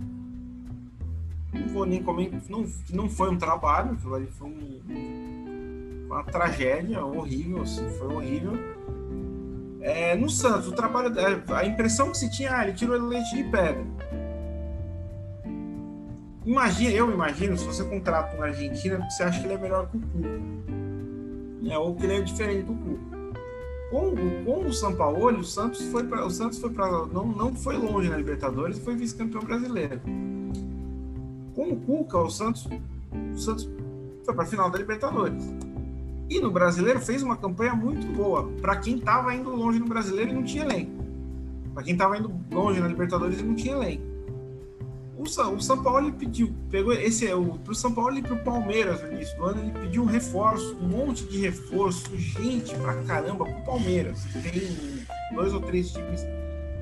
não vou nem comentar, não, não foi um trabalho, foi um, uma tragédia horrível, assim, foi horrível. É, no Santos, o trabalho, a impressão que se tinha, ah, ele tirou leite de pedra. Imagina, eu imagino, se você contrata um argentino, você acha que ele é melhor que o Cuca. É, ou que ele é diferente do Cuca. Com, com o São Paulo, o Santos foi para o Santos foi para não, não foi longe na Libertadores foi vice-campeão brasileiro com o Cuca, o Santos, o Santos foi para a final da Libertadores. E no Brasileiro fez uma campanha muito boa para quem estava indo longe no Brasileiro e não tinha elenco. Para quem estava indo longe na Libertadores e não tinha elenco. O São, o São Paulo pediu, pegou esse é o pro São Paulo e pro Palmeiras no início do ano, ele pediu um reforço, um monte de reforço, gente pra caramba pro Palmeiras. Tem dois ou três times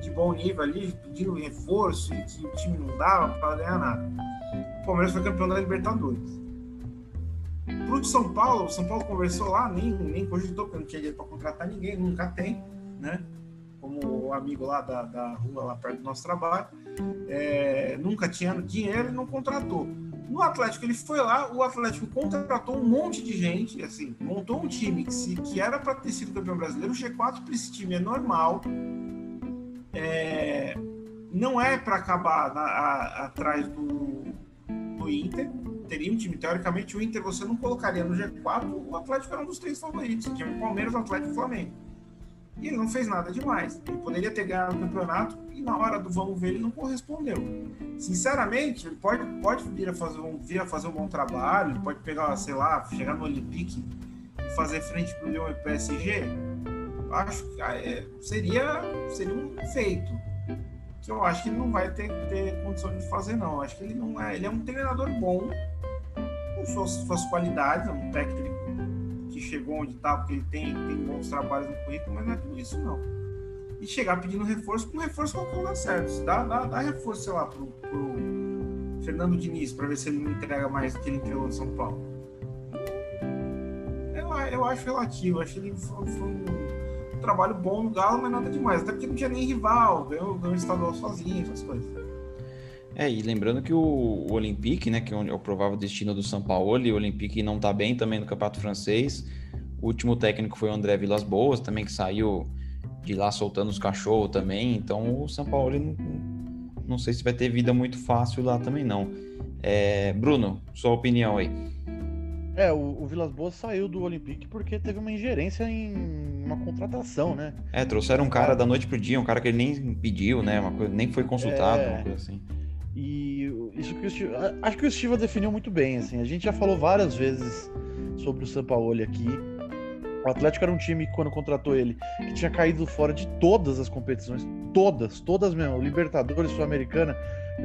de bom nível ali pedindo reforço e que o time não dava para ganhar nada o Palmeiras foi campeão da Libertadores. Pro São Paulo, São Paulo conversou lá, nem, nem cogitou, porque não tinha dinheiro para contratar ninguém, nunca tem, né? Como o amigo lá da, da rua, lá perto do nosso trabalho, é, nunca tinha dinheiro e não contratou. No Atlético, ele foi lá, o Atlético contratou um monte de gente, assim, montou um time que, se, que era para ter sido campeão brasileiro. O G4 para esse time é normal. É, não é para acabar na, a, atrás do, do Inter, teria um time, teoricamente, o Inter você não colocaria no G4, o Atlético era um dos três favoritos, tinha o Palmeiras, o Atlético e o Flamengo. E ele não fez nada demais. Ele poderia ter ganhado o campeonato e na hora do vamos ver ele não correspondeu. Sinceramente, ele pode, pode vir, a fazer um, vir a fazer um bom trabalho, pode pegar, sei lá, chegar no Olympique e fazer frente para o Lyon e PSG. Acho que é, seria, seria um feito que eu acho que ele não vai ter, ter condição de fazer, não. Acho que ele não é. Ele é um treinador bom, suas, suas qualidades, é um técnico que chegou onde está, porque ele tem, tem bons trabalhos no currículo, mas não é tudo isso, não. E chegar pedindo reforço, com reforço qualquer dá certo. Dá, dá, dá reforço, sei lá, pro, pro Fernando Diniz, para ver se ele não entrega mais do que ele entregou no São Paulo. Eu, eu acho relativo. Acho que ele foi, foi um, um, trabalho bom no Galo, mas nada demais. Até porque não tinha nem rival, ganhou, ganhou o estadual sozinho, essas coisas. É, e lembrando que o, o Olympique, né, que é o provável destino do São Paulo, e o Olympique não tá bem também no Campeonato Francês. O último técnico foi o André Vilas Boas, também que saiu de lá soltando os cachorros também. Então o São Paulo não, não sei se vai ter vida muito fácil lá também não. É, Bruno, sua opinião aí. É, o, o Vilas Boas saiu do Olympique porque teve uma ingerência em uma contratação, né? É, trouxeram um cara da noite pro dia, um cara que ele nem pediu, né? Uma coisa, nem foi consultado, é... uma coisa assim. E isso que o Steve, acho que o Steve definiu muito bem, assim. A gente já falou várias vezes sobre o Sampaoli aqui. O Atlético era um time quando contratou ele que tinha caído fora de todas as competições, todas, todas mesmo, Libertadores, Sul-Americana,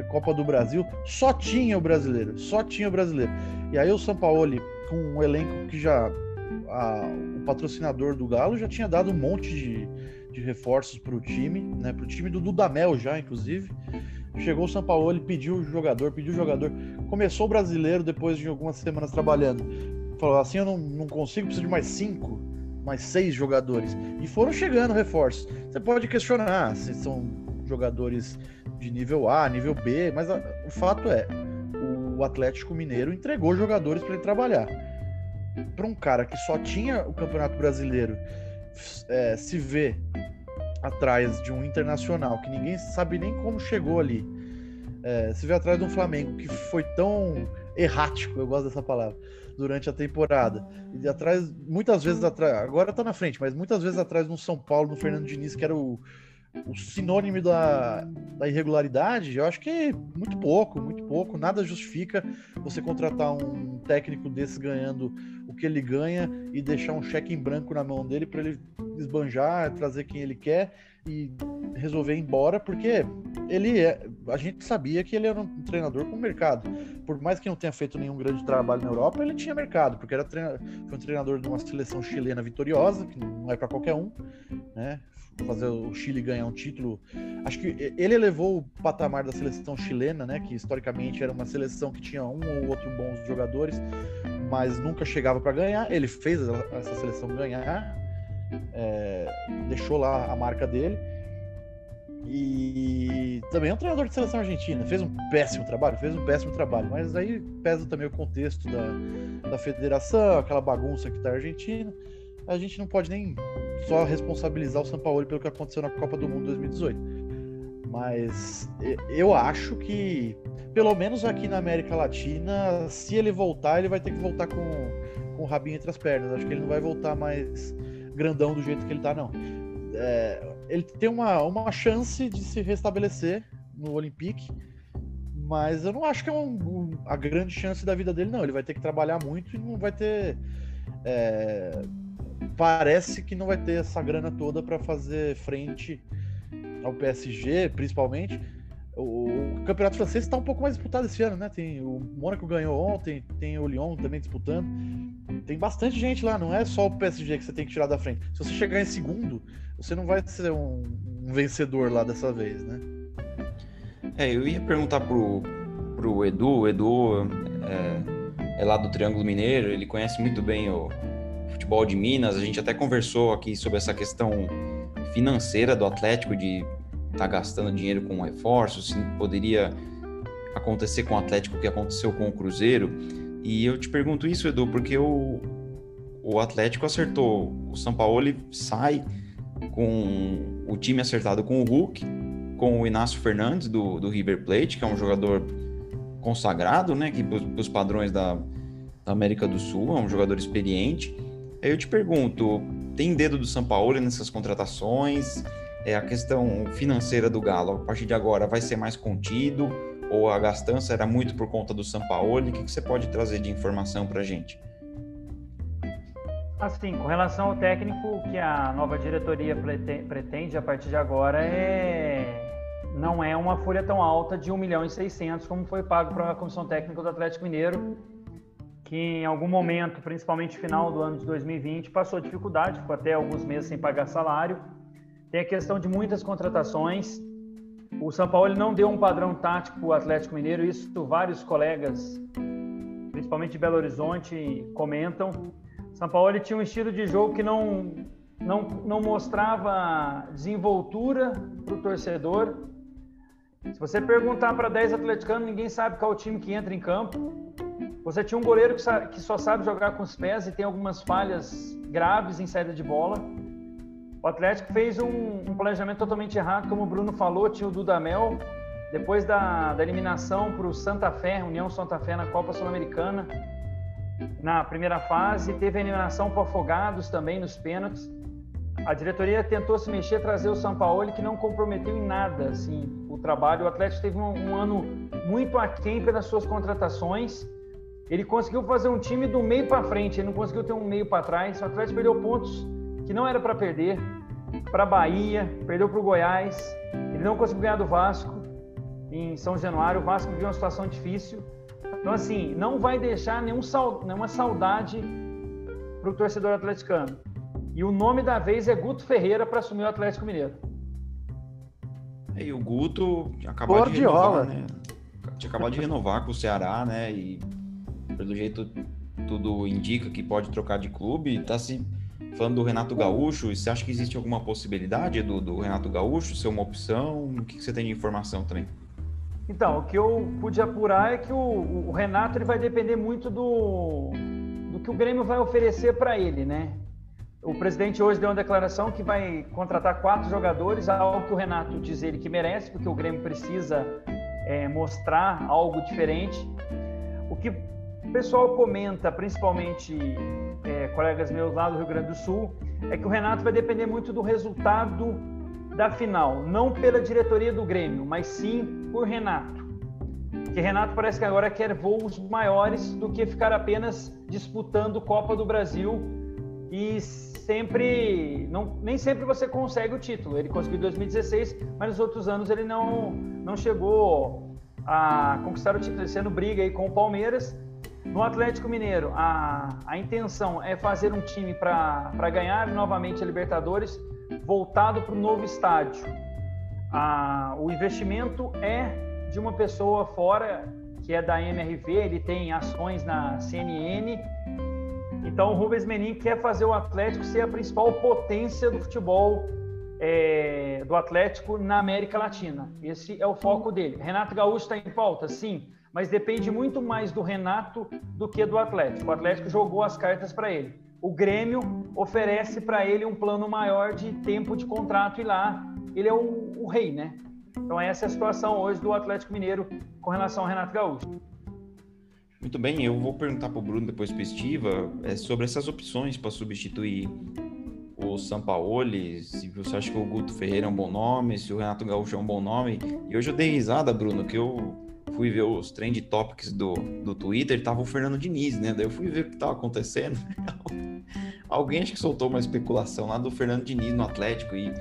Copa do Brasil, só tinha o brasileiro, só tinha o brasileiro. E aí o Sampaoli com um elenco que já a, o patrocinador do Galo já tinha dado um monte de, de reforços para o time, né, para o time do Dudamel já, inclusive. Chegou o São Paulo, ele pediu o jogador, pediu o jogador. Começou o brasileiro depois de algumas semanas trabalhando. Falou assim: eu não, não consigo, preciso de mais cinco, mais seis jogadores. E foram chegando reforços. Você pode questionar se são jogadores de nível A, nível B, mas a, o fato é: o Atlético Mineiro entregou jogadores para ele trabalhar. Para um cara que só tinha o Campeonato Brasileiro é, se vê atrás de um internacional que ninguém sabe nem como chegou ali, é, se vê atrás de um Flamengo que foi tão errático, eu gosto dessa palavra, durante a temporada. E atrás, muitas vezes atrás, agora tá na frente, mas muitas vezes atrás no São Paulo, no Fernando Diniz, que era o, o sinônimo da, da irregularidade, eu acho que muito pouco, muito pouco. Nada justifica você contratar um técnico desse ganhando o que ele ganha e deixar um cheque em branco na mão dele para ele esbanjar, trazer quem ele quer e resolver ir embora, porque ele é, a gente sabia que ele era um treinador com mercado. Por mais que não tenha feito nenhum grande trabalho na Europa, ele tinha mercado, porque era treina, foi um treinador de uma seleção chilena vitoriosa, que não é para qualquer um, né? Fazer o Chile ganhar um título. Acho que ele elevou o patamar da seleção chilena, né? Que historicamente era uma seleção que tinha um ou outro bons jogadores, mas nunca chegava para ganhar. Ele fez essa seleção ganhar, é, deixou lá a marca dele. E também é um treinador de seleção argentina. Fez um péssimo trabalho, fez um péssimo trabalho. Mas aí pesa também o contexto da, da federação, aquela bagunça que tá a Argentina. A gente não pode nem só responsabilizar o São Paulo pelo que aconteceu na Copa do Mundo 2018. Mas eu acho que, pelo menos aqui na América Latina, se ele voltar, ele vai ter que voltar com, com o rabinho entre as pernas. Acho que ele não vai voltar mais grandão do jeito que ele tá, não. É, ele tem uma, uma chance de se restabelecer no Olympique, mas eu não acho que é um, um, a grande chance da vida dele, não. Ele vai ter que trabalhar muito e não vai ter. É, parece que não vai ter essa grana toda para fazer frente ao PSG, principalmente. O campeonato francês está um pouco mais disputado esse ano, né? Tem o Mônaco ganhou ontem, tem o Lyon também disputando. Tem bastante gente lá, não é só o PSG que você tem que tirar da frente. Se você chegar em segundo, você não vai ser um, um vencedor lá dessa vez, né? É, eu ia perguntar pro, pro Edu, o Edu é, é lá do Triângulo Mineiro, ele conhece muito bem o futebol de Minas, a gente até conversou aqui sobre essa questão financeira do Atlético de tá gastando dinheiro com reforços, se poderia acontecer com o Atlético o que aconteceu com o Cruzeiro. E eu te pergunto isso, Edu, porque o, o Atlético acertou, o São Paulo sai com o time acertado com o Hulk, com o Inácio Fernandes do, do River Plate, que é um jogador consagrado, né, que os padrões da, da América do Sul, é um jogador experiente. Eu te pergunto, tem dedo do São Paulo nessas contratações? é, a questão financeira do Galo, a partir de agora, vai ser mais contido? Ou a gastança era muito por conta do Sampaoli? O que, você pode trazer de informação para a gente? Assim, com relação ao técnico que a nova diretoria pretende a partir de agora, é... não é uma folha tão alta de 1 milhão e 600 como foi pago para a comissão técnica do Atlético Mineiro, que em algum momento, principalmente final do ano de 2020, passou dificuldade, ficou até alguns meses sem pagar salário tem a questão de muitas contratações. O São Paulo não deu um padrão tático para o Atlético Mineiro, isso vários colegas, principalmente de Belo Horizonte, comentam. São Paulo tinha um estilo de jogo que não, não, não mostrava desenvoltura para o torcedor. Se você perguntar para 10 atleticanos, ninguém sabe qual o time que entra em campo. Você tinha um goleiro que, só sabe jogar com os pés e tem algumas falhas graves em saída de bola. O Atlético fez um, um, planejamento totalmente errado, como o Bruno falou, tinha o Dudamel, depois da, da eliminação para o Santa Fé, União Santa Fé na Copa Sul-Americana, na primeira fase, teve a eliminação para Afogados também nos pênaltis. A diretoria tentou se mexer, trazer o São Paulo, que não comprometeu em nada assim, o trabalho. O Atlético teve um, um ano muito aquém pelas suas contratações. Ele conseguiu fazer um time do meio para frente, ele não conseguiu ter um meio para trás. O Atlético perdeu pontos que não era para perder para Bahia, perdeu para o Goiás. Ele não conseguiu ganhar do Vasco em São Januário. O Vasco viveu uma situação difícil. Então, assim, não vai deixar nenhum, nenhuma saudade para o torcedor atleticano. E o nome da vez é Guto Ferreira para assumir o Atlético Mineiro. E o Guto acabou de renovar, né? Tinha acabado de renovar com o Ceará, né? E pelo jeito tudo indica que pode trocar de clube. Tá se falando do Renato Gaúcho. Você acha que existe alguma possibilidade do, do Renato Gaúcho ser uma opção? O que, que você tem de informação também? Então, o que eu pude apurar é que o, o Renato ele vai depender muito do, do que o Grêmio vai oferecer para ele, né? O presidente hoje deu uma declaração que vai contratar quatro jogadores, algo que o Renato diz ele que merece, porque o Grêmio precisa é, mostrar algo diferente. O que o pessoal comenta, principalmente é, colegas meus lá do Rio Grande do Sul, é que o Renato vai depender muito do resultado da final, não pela diretoria do Grêmio, mas sim por Renato. Que Renato parece que agora quer voos maiores do que ficar apenas disputando Copa do Brasil e sempre não nem sempre você consegue o título. Ele conseguiu em 2016, mas nos outros anos ele não não chegou a conquistar o título. Ano briga aí com o Palmeiras. No Atlético Mineiro, a, a intenção é fazer um time para ganhar novamente a Libertadores voltado para o novo estádio. Ah, o investimento é de uma pessoa fora, que é da MRV, ele tem ações na CNN. Então, o Rubens Menin quer fazer o Atlético ser a principal potência do futebol é, do Atlético na América Latina. Esse é o foco dele. Renato Gaúcho está em pauta? Sim, mas depende muito mais do Renato do que do Atlético. O Atlético jogou as cartas para ele o Grêmio oferece para ele um plano maior de tempo de contrato e lá ele é o, o, rei, né? Então essa é a situação hoje do Atlético Mineiro com relação ao Renato Gaúcho. Muito bem, eu vou perguntar para o Bruno depois para Estiva é, sobre essas opções para substituir o Sampaoli, se você acha que o Guto Ferreira é um bom nome, se o Renato Gaúcho é um bom nome. E hoje eu dei risada, Bruno, que eu fui ver os trend topics do, do Twitter, tava o Fernando Diniz, né? Daí eu fui ver o que tava acontecendo. Alguém acho que soltou uma especulação lá do Fernando Diniz no Atlético e,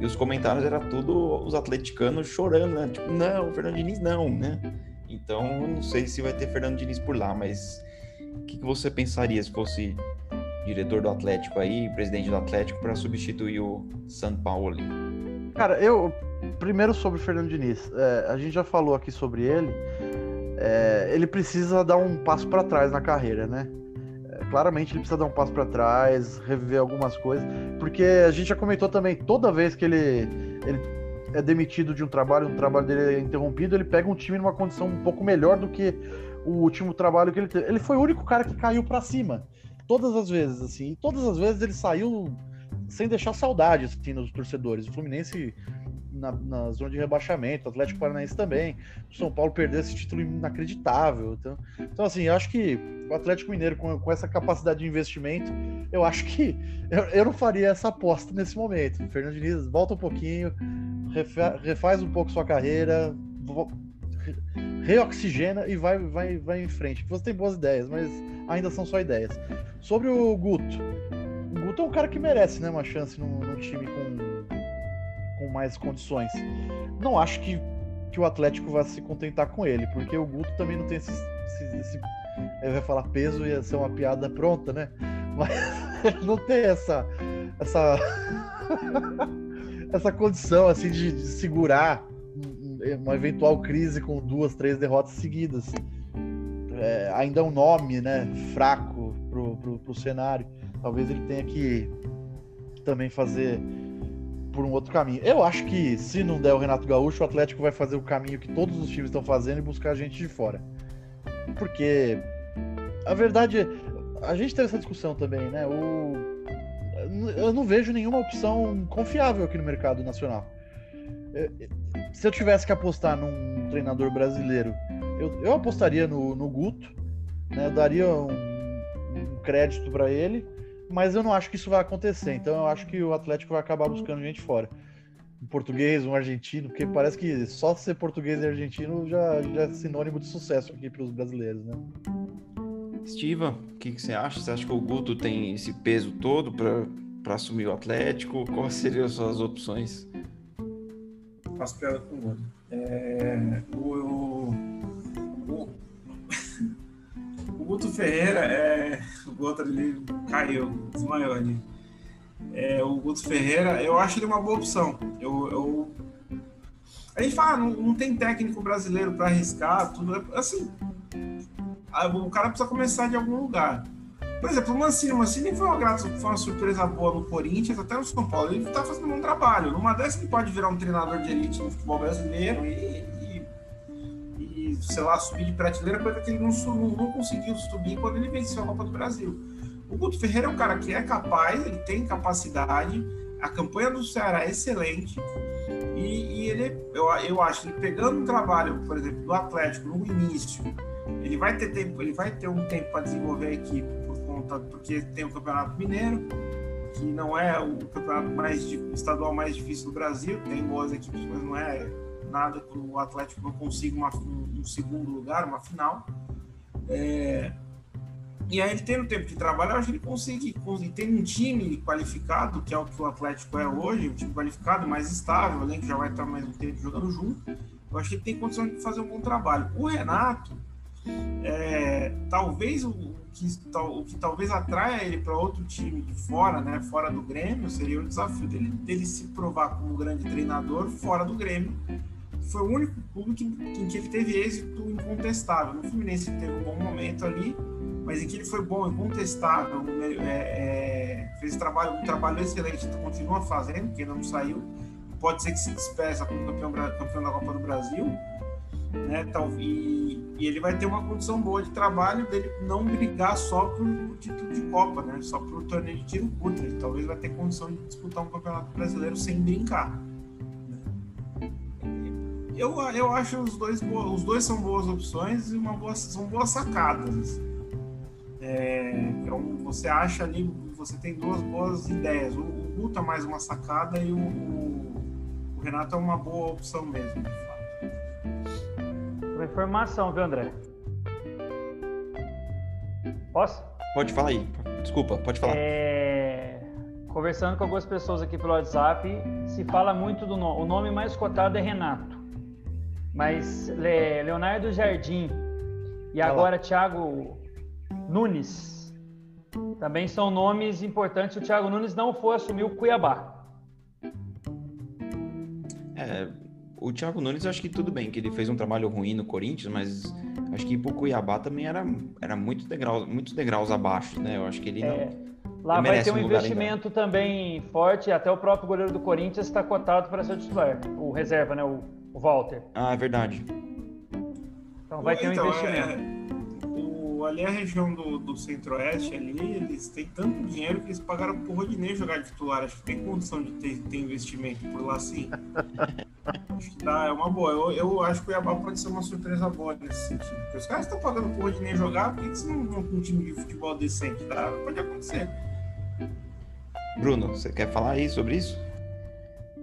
e os comentários era tudo os atleticanos chorando, né? Tipo, não, Fernando Diniz não, né? Então, não sei se vai ter Fernando Diniz por lá, mas o que, que você pensaria se fosse diretor do Atlético aí, presidente do Atlético, para substituir o São Paulo? Cara, eu. Primeiro sobre o Fernando Diniz. É, a gente já falou aqui sobre ele. É, ele precisa dar um passo para trás na carreira, né? É, claramente ele precisa dar um passo para trás, reviver algumas coisas, porque a gente já comentou também, toda vez que ele, ele é demitido de um trabalho, um trabalho dele é interrompido, ele pega um time numa condição um pouco melhor do que o último trabalho que ele teve. Ele foi o único cara que caiu para cima, todas as vezes, assim, todas as vezes ele saiu sem deixar saudade assim, nos torcedores. O Fluminense na, na, zona de rebaixamento, o Atlético Paranaense também. O São Paulo perdeu esse título inacreditável. Então, então assim, acho que o Atlético Mineiro, com, com essa capacidade de investimento, eu acho que eu, eu não faria essa aposta nesse momento. O Fernando Diniz volta um pouquinho, refa, refaz um pouco sua carreira, reoxigena e vai, vai, vai em frente. Você tem boas ideias, mas ainda são só ideias. Sobre o Guto, o Guto é um cara que merece, né, uma chance num, num time com, com mais condições. Não acho que, que o Atlético vai se contentar com ele, porque o Guto também não tem esse, esse, esse vai falar peso ia ser uma piada pronta, né? Mas ele não tem essa essa essa condição assim de, de segurar uma eventual crise com duas, três derrotas seguidas. É, ainda é um nome, né? Fraco pro, pro cenário. Talvez ele tenha que também fazer por um outro caminho. Eu acho que se não der o Renato Gaúcho, o Atlético vai fazer o caminho que todos os times estão fazendo e buscar gente de fora. Porque a verdade é, a gente teve essa discussão também, né? O, eu não vejo nenhuma opção confiável aqui no mercado nacional. É, se eu tivesse que apostar num treinador brasileiro, eu, eu apostaria no, no Guto, né? Eu daria um, um crédito para ele mas eu não acho que isso vai acontecer. Então eu acho que o Atlético vai acabar buscando gente fora. Um português, um argentino, porque parece que só ser português e argentino já, já é sinônimo de sucesso aqui para os brasileiros, né? Estiva, o que, que, você acha? Você acha que o Guto tem esse peso todo para assumir o Atlético? Quais seriam as suas opções? Faço piada com o Guto. É, o, o, o Guto Ferreira, é, o outro ali caiu, desmaiou ali. É, o Guto Ferreira, eu acho ele uma boa opção. Eu, eu... A gente fala, não, não tem técnico brasileiro para arriscar, tudo. É, assim, o cara precisa começar de algum lugar. Por exemplo, o Mancini, o Mancini foi uma, grata, foi uma surpresa boa no Corinthians, até no São Paulo. Ele está fazendo um trabalho. Numa dessas, ele pode virar um treinador de elite no futebol brasileiro e sei lá, subir de prateleira, coisa que ele não, não, conseguiu subir quando ele venceu a Copa do Brasil. O Guto Ferreira é um cara que é capaz, ele tem capacidade, a campanha do Ceará é excelente, e, e ele, eu, eu acho, ele pegando um trabalho, por exemplo, do Atlético no início, ele vai ter tempo, ele vai ter um tempo para desenvolver a equipe por conta porque tem o Campeonato Mineiro, que não é o campeonato mais estadual mais difícil do Brasil, tem boas equipes, mas não é nada que o Atlético não consiga uma, um, um, segundo lugar, uma final. É, e aí ele tendo tempo de trabalho, eu acho que ele consegue, consegue ter um time qualificado, que é o que o Atlético é hoje, um time qualificado, mais estável, além que já vai estar mais um tempo jogando junto. Eu acho que ele tem condição de fazer um bom trabalho. O Renato, é, talvez o que, o que talvez atraia ele para outro time de fora, né, fora do Grêmio, seria o desafio dele, dele se provar como grande treinador fora do Grêmio foi o único clube que, em que ele teve êxito incontestável. No Fluminense ele teve um bom momento ali, mas em que ele foi bom, incontestável, é, é, fez trabalho, um trabalho excelente, então continua fazendo, porque não saiu. Pode ser que se despeça como campeão, campeão da Copa do Brasil, né? Tal, e, e, ele vai ter uma condição boa de trabalho dele não brigar só por título de Copa, né? Só por torneio de tiro curto. Ele talvez vai ter condição de disputar um campeonato brasileiro sem brincar eu, eu acho os dois os dois são boas opções e uma boa, são boas sacadas. É, então você acha ali, você tem duas boas ideias. O, o é mais uma sacada e o, o, o, Renato é uma boa opção mesmo, de fato. Uma informação, viu, André? Posso? Pode falar aí. Desculpa, pode falar. É... Conversando com algumas pessoas aqui pelo WhatsApp, se fala muito do nome. O nome mais cotado é Renato. Mas Leonardo Jardim e agora Thiago Nunes também são nomes importantes. O Thiago Nunes não foi assumir o Cuiabá. É, o Thiago Nunes, acho que tudo bem, que ele fez um trabalho ruim no Corinthians, mas acho que ir pro Cuiabá também era, era muito degraus, muitos degraus abaixo, né? Eu acho que ele não. É, lá vai ter um, um investimento também forte, até o próprio goleiro do Corinthians está cotado para ser titular, o reserva, né? O o Walter. Ah, é verdade. Então vai ter um então, investimento. É, o, ali a região do, do centro-oeste, ali, eles têm tanto dinheiro que eles pagaram pro Rodinei jogar de titular. Acho que tem condição de ter, ter investimento por lá sim. acho que tá, é uma boa. Eu, eu acho que o Iabá pode ser uma surpresa boa nesse sentido. Porque os caras estão pagando pro Rodinei jogar, por que eles não vão com um time de futebol decente? Tá? Pode acontecer. Bruno, você quer falar aí sobre isso?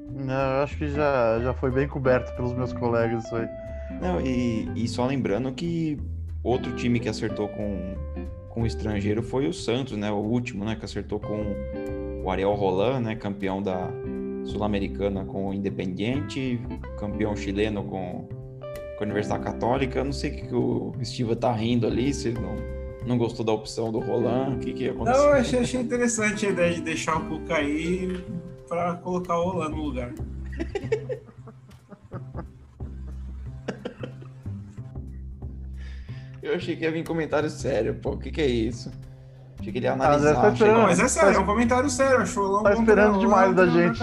Não, acho que já, já foi bem coberto pelos meus colegas isso aí. Não, e, e só lembrando que outro time que acertou com, com o estrangeiro foi o Santos, né? O último, né? Que acertou com o Ariel Roland, né? Campeão da Sul-Americana com o Independiente, campeão chileno com, com a Universidade Católica. Não sei o que, que o Estiva tá rindo ali, se não, não gostou da opção do Roland, o que, que aconteceu? Não, eu achei, achei interessante a ideia de deixar o Cuca aí para colocar o Olan no lugar. Eu achei que ia vir comentário sério, pô. O que, que é isso? Achei que ele ia André analisar. tá chegar- esperando. Não, mas é sério, é um comentário sério. Acho o Olão Tá um bom esperando demais da gente,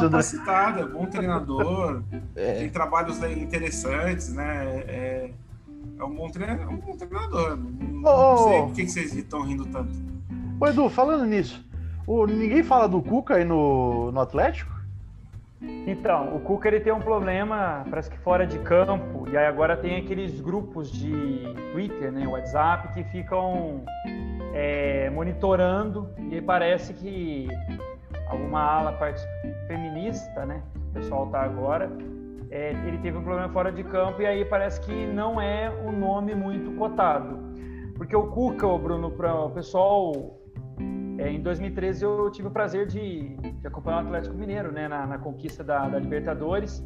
é bom treinador, É, tem trabalhos interessantes, né? É, é um bom treinador. É um bom treinador. Não, não Ô, sei por que que vocês estão rindo tanto. Ô, Edu, falando nisso, o- ninguém fala do Cuca aí no, no Atlético? Então, o Cuca ele tem um problema, parece que fora de campo, e aí agora tem aqueles grupos de Twitter, né, WhatsApp, que ficam é, monitorando, e aí parece que alguma ala part- feminista, né, o pessoal tá agora, é, ele teve um problema fora de campo, e aí parece que não é um nome muito cotado. Porque o Cuca, ô Bruno, para o pessoal é, em 2013 eu tive o prazer de, de acompanhar o Atlético Mineiro né, na, na conquista da, da Libertadores.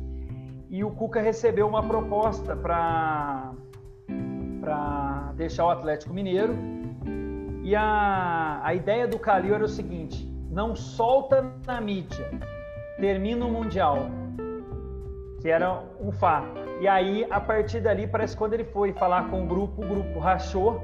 E o Cuca recebeu uma proposta para deixar o Atlético Mineiro. E a, a ideia do Calil era o seguinte: não solta na mídia, termina o Mundial, que era um fato. E aí, a partir dali, parece que quando ele foi falar com o grupo, o grupo rachou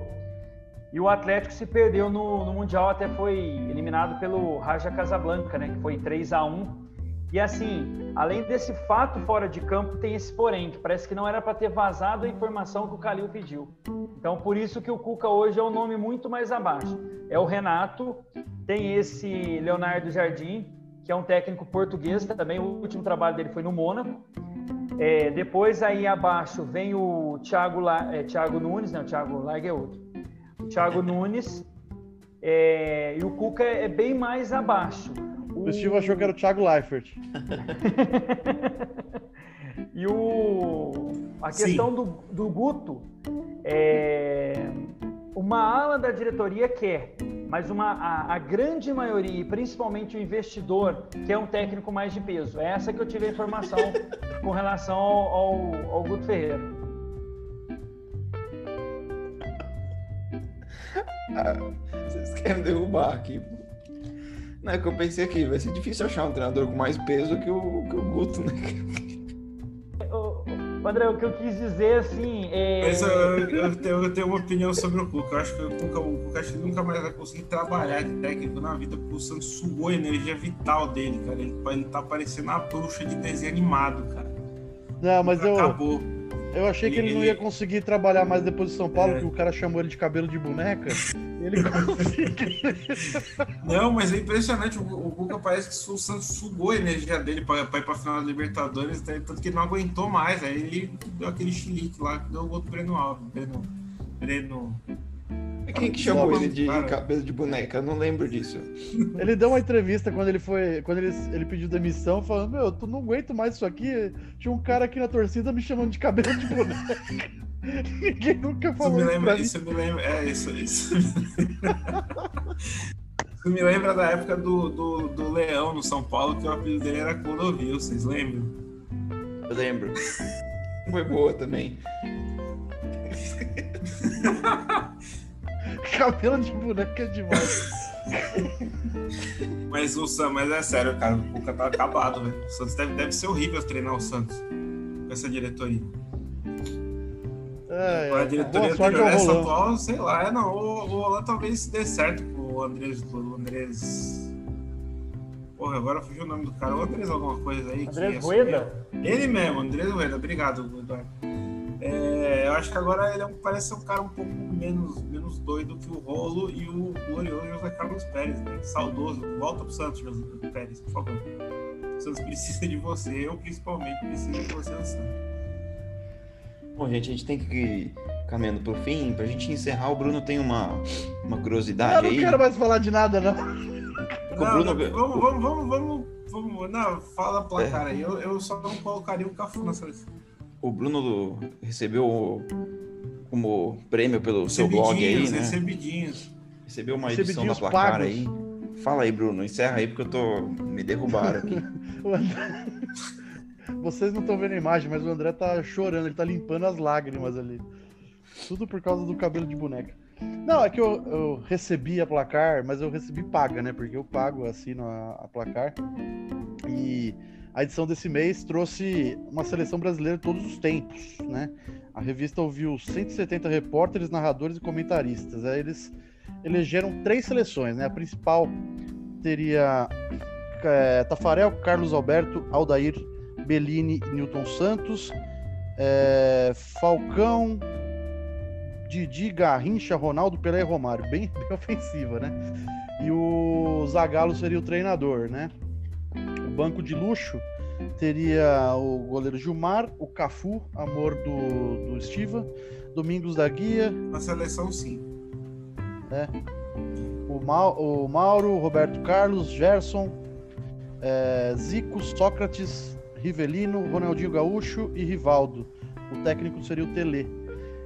e o Atlético se perdeu no, no Mundial, até foi eliminado pelo Raja Casablanca, né? Que foi 3 a 1 E assim, além desse fato fora de campo, tem esse porém, que parece que não era para ter vazado a informação que o Calil pediu. Então, por isso que o Cuca hoje é um nome muito mais abaixo. É o Renato, tem esse Leonardo Jardim, que é um técnico português também, o último trabalho dele foi no Mônaco. É, depois aí abaixo vem o Thiago, La, é, Thiago Nunes, né? O Thiago Largue é outro. O Thiago Nunes é, e o Cuca é bem mais abaixo. O Steve achou que era o Thiago Leifert. E o, a questão do, do Guto, é, uma ala da diretoria quer, mas uma, a, a grande maioria, e principalmente o investidor, quer um técnico mais de peso. É essa que eu tive a informação com relação ao, ao, ao Guto Ferreira. Vocês querem derrubar aqui. pô. Não é que eu pensei aqui, vai ser difícil achar um treinador com mais peso que o, que o Guto, né? André, o que eu quis dizer, assim, é... Mas eu, eu tenho, eu tenho uma opinião sobre o Cuca. Eu acho que o Cuca, o Cuca acho que nunca mais vai conseguir trabalhar de técnico na vida, porque o Santos sugou a energia vital dele, cara. Ele, ele tá parecendo uma bruxa de desenho animado, cara. Não, mas eu, Acabou. Eu achei que ele não ia conseguir trabalhar mais depois de São Paulo, É. que o cara chamou ele de cabelo de boneca. Ele conseguiu. Não, mas é impressionante. O, o Cuca parece que o Santos sugou a energia dele pra, pra ir pra final da Libertadores, tá? tanto que ele não aguentou mais. Aí ele deu aquele chilique lá, que deu o gol do Breno Alves. Breno. Breno. Quem que chamou ele de cara. cabelo de boneca? Eu não lembro disso. Ele deu uma entrevista quando ele foi. Quando ele, ele pediu demissão, falando, meu, tu não aguento mais isso aqui. Tinha um cara aqui na torcida me chamando de cabelo de boneca. Ninguém nunca falou me isso pra lembra, isso me lembra, é isso, isso. Isso me lembra da época do, do, do Leão no São Paulo, que o apelido dele era Clodovil, vocês lembram? Eu lembro. Foi boa também. Cabelo de boneca é demais. Mas o Sam, mas é sério, cara, o Cuca tá acabado, velho. O Santos deve, deve ser horrível treinar o Santos com essa diretoria. É, a é, diretoria anterior, ao essa atual, sei lá, é, não, o, o Roland talvez dê certo pro Andrés, o Andrés... Porra, agora fugiu o nome do cara, o Andrés alguma coisa aí. Andrés assumiu. Rueda? Ele mesmo, Andrés Rueda, obrigado, Eduardo. É, eu acho que agora ele é um- parece ser um cara um pouco menos, menos doido que o Rolo e o glorioso José Carlos Pérez, né? Saudoso. Volta pro Santos, José Pérez, por favor. O Santos precisa de você, eu principalmente preciso de você no Santos. Bom, gente, a gente tem que ir caminhando pro fim. Pra gente encerrar, o Bruno tem uma, uma Eu curiosidade não aí. quero mais falar de nada, não. O Não, Bruno- não, vamos, vamos, vamos, vamos, vamos. Não, fala placar aí. Eu, eu só não colocaria o Cafu na seleção. O Bruno recebeu como prêmio pelo seu blog aí, né? Recebidinhos. Recebeu uma edição da placar pagos. aí. Fala aí, Bruno. Encerra aí porque eu tô. Me derrubaram aqui. André- Vocês não estão vendo a imagem, mas o André tá chorando, ele tá limpando as lágrimas ali. Tudo por causa do cabelo de boneca. Não, é que eu, eu recebi a placar, mas eu recebi paga, né? Porque eu pago, assino a, a placar. E a edição desse mês trouxe uma seleção brasileira de todos os tempos, né? A revista ouviu 170 repórteres, narradores e comentaristas. Aí eles elegeram três seleções, né? A principal teria é, Tafarel, Carlos Alberto, Aldair, Bellini e Newton Santos, é, Falcão, Didi, Garrincha, Ronaldo, Pelé e Romário. Bem, bem ofensiva, né? E o Zagallo seria o treinador, né? Banco de luxo teria o goleiro Gilmar, o Cafu, amor do, do Estiva, Domingos da Guia. Na seleção, sim. É. O, Ma o Mauro, Roberto Carlos, Gerson, é, Zico, Sócrates, Rivelino, Ronaldinho Gaúcho e Rivaldo. O técnico seria o Tele.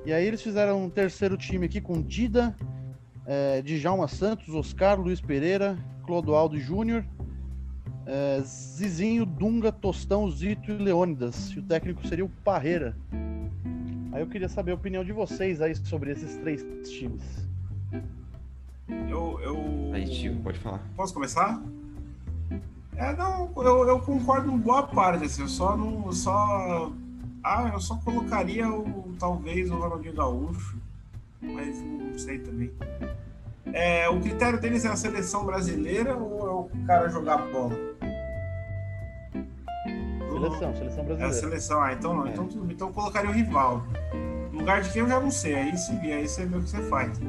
E aí eles fizeram um terceiro time aqui com Dida, é, Djalma Santos, Oscar, Luiz Pereira, Clodoaldo Júnior, é, Zizinho, Dunga, Tostão, Zito e Leônidas. E o técnico seria o Parreira. Aí eu queria saber a opinião de vocês aí sobre esses três times. Eu. eu... Aí, tio, pode falar. Posso começar? É, não, eu, eu concordo em boa parte, assim, eu só não. Só. Ah, eu só colocaria o talvez o Ronaldinho Gaúcho, mas não sei também. É, o critério deles é a seleção brasileira ou é o cara jogar bola? Seleção, seleção É a brasileira. seleção, ah, então não. É. Então, tudo bem. então eu colocaria o Rivaldo. No lugar de quem eu já não sei, aí se aí você vê o que você faz.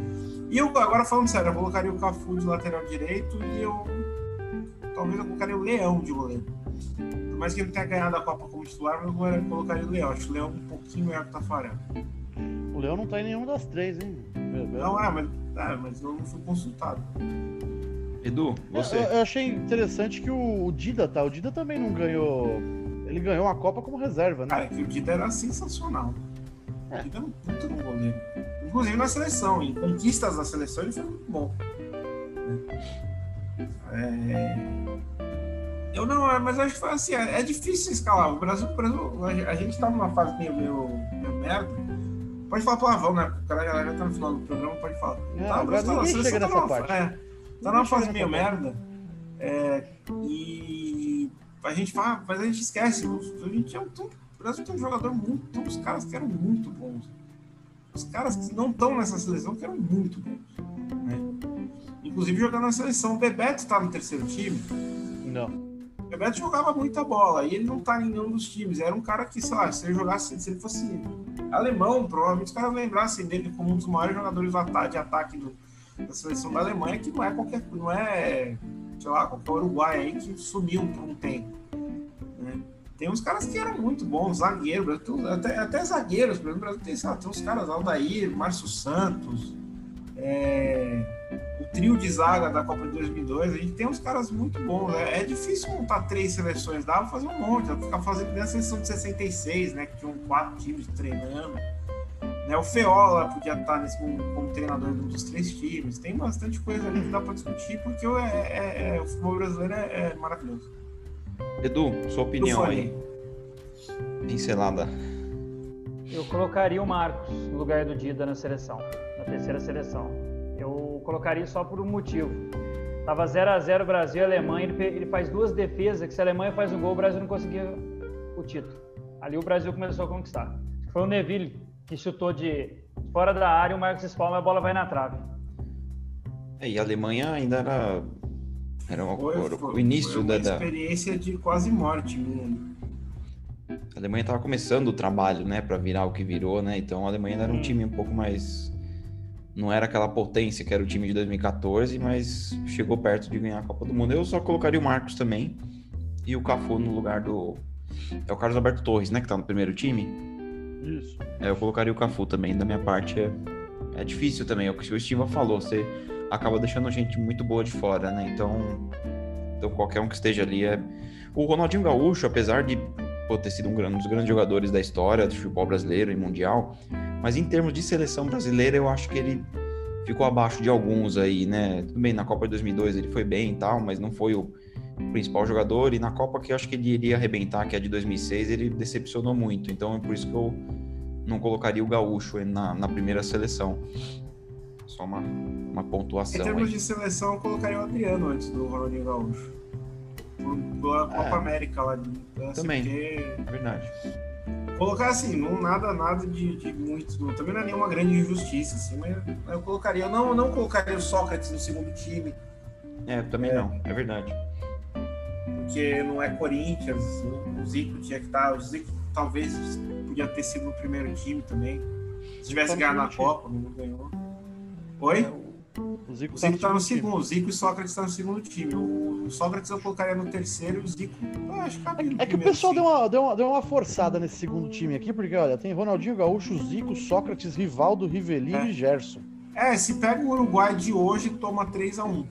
E eu, agora falando sério, eu colocaria o Cafu de lateral direito e eu. Talvez eu colocaria o Leão de goleiro. Por mais que ele tenha ganhado a Copa como titular, mas eu colocaria o Leão. Acho o Leão um pouquinho melhor que o Tafarel. O Leão não tá em nenhuma das três, hein? Não, é, mas, é, mas eu não fui consultado. Edu, você. Eu, eu achei interessante que o, o Dida, tá? O Dida também não ganhou. Ele ganhou a Copa como reserva, né? Cara, que o Dida era sensacional. O Dida era um puta no goleiro. Inclusive na seleção, em conquistas da seleção ele foi muito bom. É... Eu não, é, mas acho que foi assim, é, é difícil escalar. O Brasil, o Brasil, a gente- a tá numa fase meio, meio, meio merda. Pode falar palavrão, né? O cara já, já tá no final do programa, pode falar. É, tá, o Brasil, a ninguém seleção tá numa- é, tá numa fase meio merda. É, e a gente fala, mas a gente esquece. A gente é um, o Brasil tem um jogador muito. Uns caras que eram muito bons. Os caras que não estão nessa seleção que eram muito bons. Né? Inclusive jogando na seleção. O Bebeto tá no terceiro time. Não. O Bebeto jogava muita bola e ele não tá em nenhum dos times. Era um cara que, sei lá, se ele jogasse, se ele fosse alemão, provavelmente os caras lembrassem dele como um dos maiores jogadores de ataque do- da seleção da Alemanha, que não é qualquer, não é, sei lá, qualquer Uruguai aí que sumiu por um tempo. né? Tem uns caras que eram muito bons, zagueiro, tu- até, até zagueiros, por exemplo, o Brasil tem, lá, tem uns caras, Aldair, Márcio Santos, é, o trio de zaga da Copa de 2002, a gente tem uns caras muito bons. né? É difícil montar três seleções, dá pra fazer um monte, dá pra ficar fazendo da seleção de 66, né, que tinham quatro times treinando. Né, o Feola podia estar nesse, como, como treinador de um dos três times. Tem bastante coisa ali que dá pra discutir, porque o- é, é- é- o futebol brasileiro é, é maravilhoso. Edu, sua opinião aí. Pincelada. Eu colocaria o Marcos no lugar do Dida na seleção, na terceira seleção. Eu colocaria só por um motivo. Tava 0 a 0 Brasil e Alemanha, ele, ele faz duas defesas que se a Alemanha faz um gol, o Brasil não conseguia o título. Ali o Brasil começou a conquistar. Foi o Neville que chutou de fora da área, o Marcos espalma, a bola vai na trave. É, e a Alemanha ainda era. Era o, Foi- o- foi- o início foi uma da, experiência de quase morte minha. A Alemanha estava começando o trabalho, né, para virar o que virou, né? Então a Alemanha ainda era um time um pouco mais. Não era aquela potência que era o time de 2014, mas chegou perto de ganhar a Copa do Mundo. Eu só colocaria o Marcos também e o Cafu no lugar do. É o Carlos Alberto Torres, né, que tá no primeiro time. Isso. É, eu colocaria o Cafu também. Da minha parte é, é difícil também. É o que o Estiva falou. Você acaba deixando gente muito boa de fora, né? Então, então qualquer um que esteja ali é. O Ronaldinho Gaúcho, apesar de pô, ter sido um, um dos grandes jogadores da história do futebol brasileiro e mundial, mas em termos de seleção brasileira, eu acho que ele ficou abaixo de alguns aí, né? Tudo bem, na Copa de 2002 ele foi bem e tal, mas não foi o principal jogador. E na Copa que eu acho que ele iria arrebentar, que é de 2006, ele decepcionou muito. Então é por isso que eu não colocaria o Gaúcho na, na primeira seleção. Só uma, uma Em pontuação termos aí. de seleção, eu colocaria o Adriano antes do Ronaldinho Gaúcho. Pela Copa É. América lá de Também. porque Verdade. Colocar assim, não nada, nada de, de muito. não- também não é nenhuma grande injustiça, assim, mas eu colocaria. Eu não, não colocaria o Sócrates no segundo time, É, também É. não, é verdade. Porque não é Corinthians, o Zico tinha que estar. O Zico talvez podia ter sido no primeiro time também. Se tivesse Tá ganhado na segundo Copa, não ganhou. Oi? O Zico O tá Zico tá no segundo, o Zico e o Sócrates estão no segundo time. O Sócrates eu colocaria no terceiro e o Zico, acho que cabia no É que o pessoal deu uma, deu, uma, deu uma forçada nesse segundo time aqui, porque olha, tem Ronaldinho Gaúcho, Zico, Sócrates, Rivaldo, Rivelino É. e Gerson. É, se pega o Uruguai de hoje, toma 3 a 1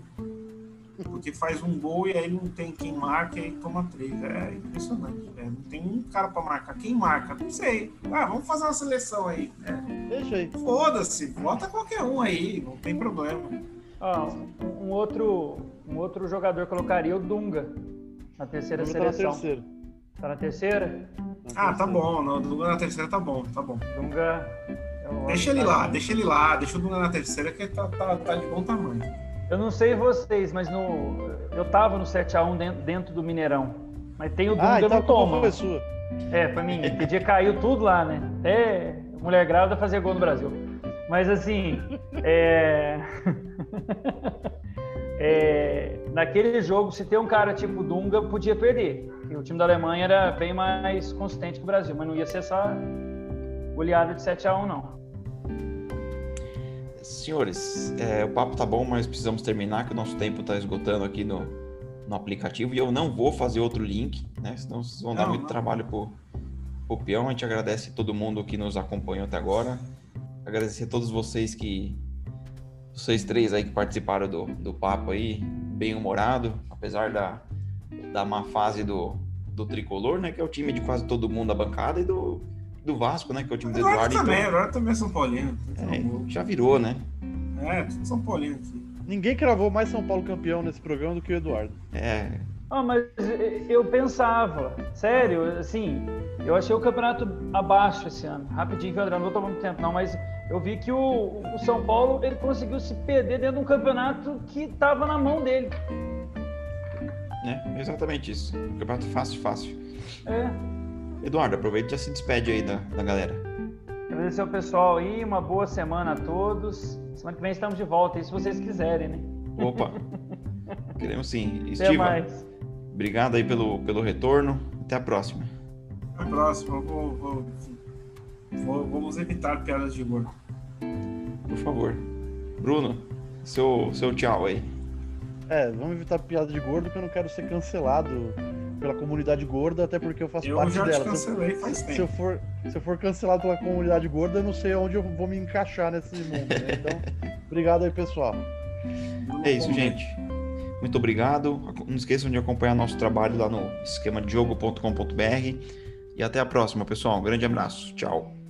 Porque faz um gol e aí não tem quem marca e aí toma 3. É impressionante. é, não tem um cara pra marcar. Quem marca? Não sei. Ah, vamos fazer uma seleção aí. É, Deixa aí. Foda-se, bota qualquer um aí, não tem problema. Ó, um, um outro, um outro jogador colocaria o Dunga na terceira Dunga tá na seleção. terceira. Tá na terceira? Na Ah, tá terceira. bom. No Dunga na terceira tá bom, tá bom. Dunga. eu Deixa ele que tá- lá, deixa ele lá, deixa o Dunga na terceira que tá, tá, tá de bom tamanho. Eu não sei vocês, mas no, eu tava no 7x1 dentro, dentro do Mineirão. Mas tem o Dunga Ah, então no a toma. foi sua. É, pra mim, que dia caiu tudo lá, né? Até mulher grávida fazer gol no Brasil. Mas assim, é... é, naquele jogo, se tem um cara tipo Dunga, podia perder. E o time da Alemanha era bem mais consistente que o Brasil, mas não ia ser essa goleada de 7 a 1 não. Senhores, é, o papo tá bom, mas precisamos terminar, que o nosso tempo tá esgotando aqui no, no aplicativo. E eu não vou fazer outro link, né? Senão vocês vão dar Não, muito não. trabalho pro, pro peão. A gente agradece todo mundo que nos acompanhou até agora. Agradecer a todos vocês que. Vocês três aí que participaram do, do papo aí, bem humorado, apesar da, da má fase do, do tricolor, né? Que é o time de quase todo mundo da bancada, e do, do Vasco, né? Que é o time do Agora Eduardo. também, Então, agora também é São Paulino. é, já virou, né? É, tudo São Paulino aqui. Ninguém cravou mais São Paulo campeão nesse programa do que o Eduardo. É, Ah, mas eu pensava, sério, assim, eu achei o campeonato abaixo esse ano. Rapidinho, Pedro, não vou tomar muito tempo não, mas eu vi que o, o São Paulo ele conseguiu se perder dentro de um campeonato que estava na mão dele. né? Exatamente isso. Um campeonato fácil, fácil. É, Eduardo, aproveita e já se despede aí da, da galera. agradecer ao pessoal aí, uma boa semana a todos. Semana que vem estamos de volta, aí se vocês quiserem, né? Opa! Queremos sim. Até Estiva, mais. obrigado aí pelo, pelo retorno. Até a próxima. A próxima, vou, vou, vou- vamos evitar piadas de gordo. Por favor. Bruno, seu, seu tchau aí. É, vamos evitar piada de gordo, que eu não quero ser cancelado pela comunidade gorda, até porque eu faço Eu parte já te dela. Se eu- cancelei faz Se eu, tempo. for, se eu for cancelado pela comunidade gorda, eu não sei onde eu vou me encaixar nesse mundo, né? Então, obrigado aí, pessoal. É isso, gente. Muito obrigado. Não esqueçam de acompanhar nosso trabalho lá no esquemadiogo.com.br. E até a próxima, pessoal. Um grande abraço. Tchau.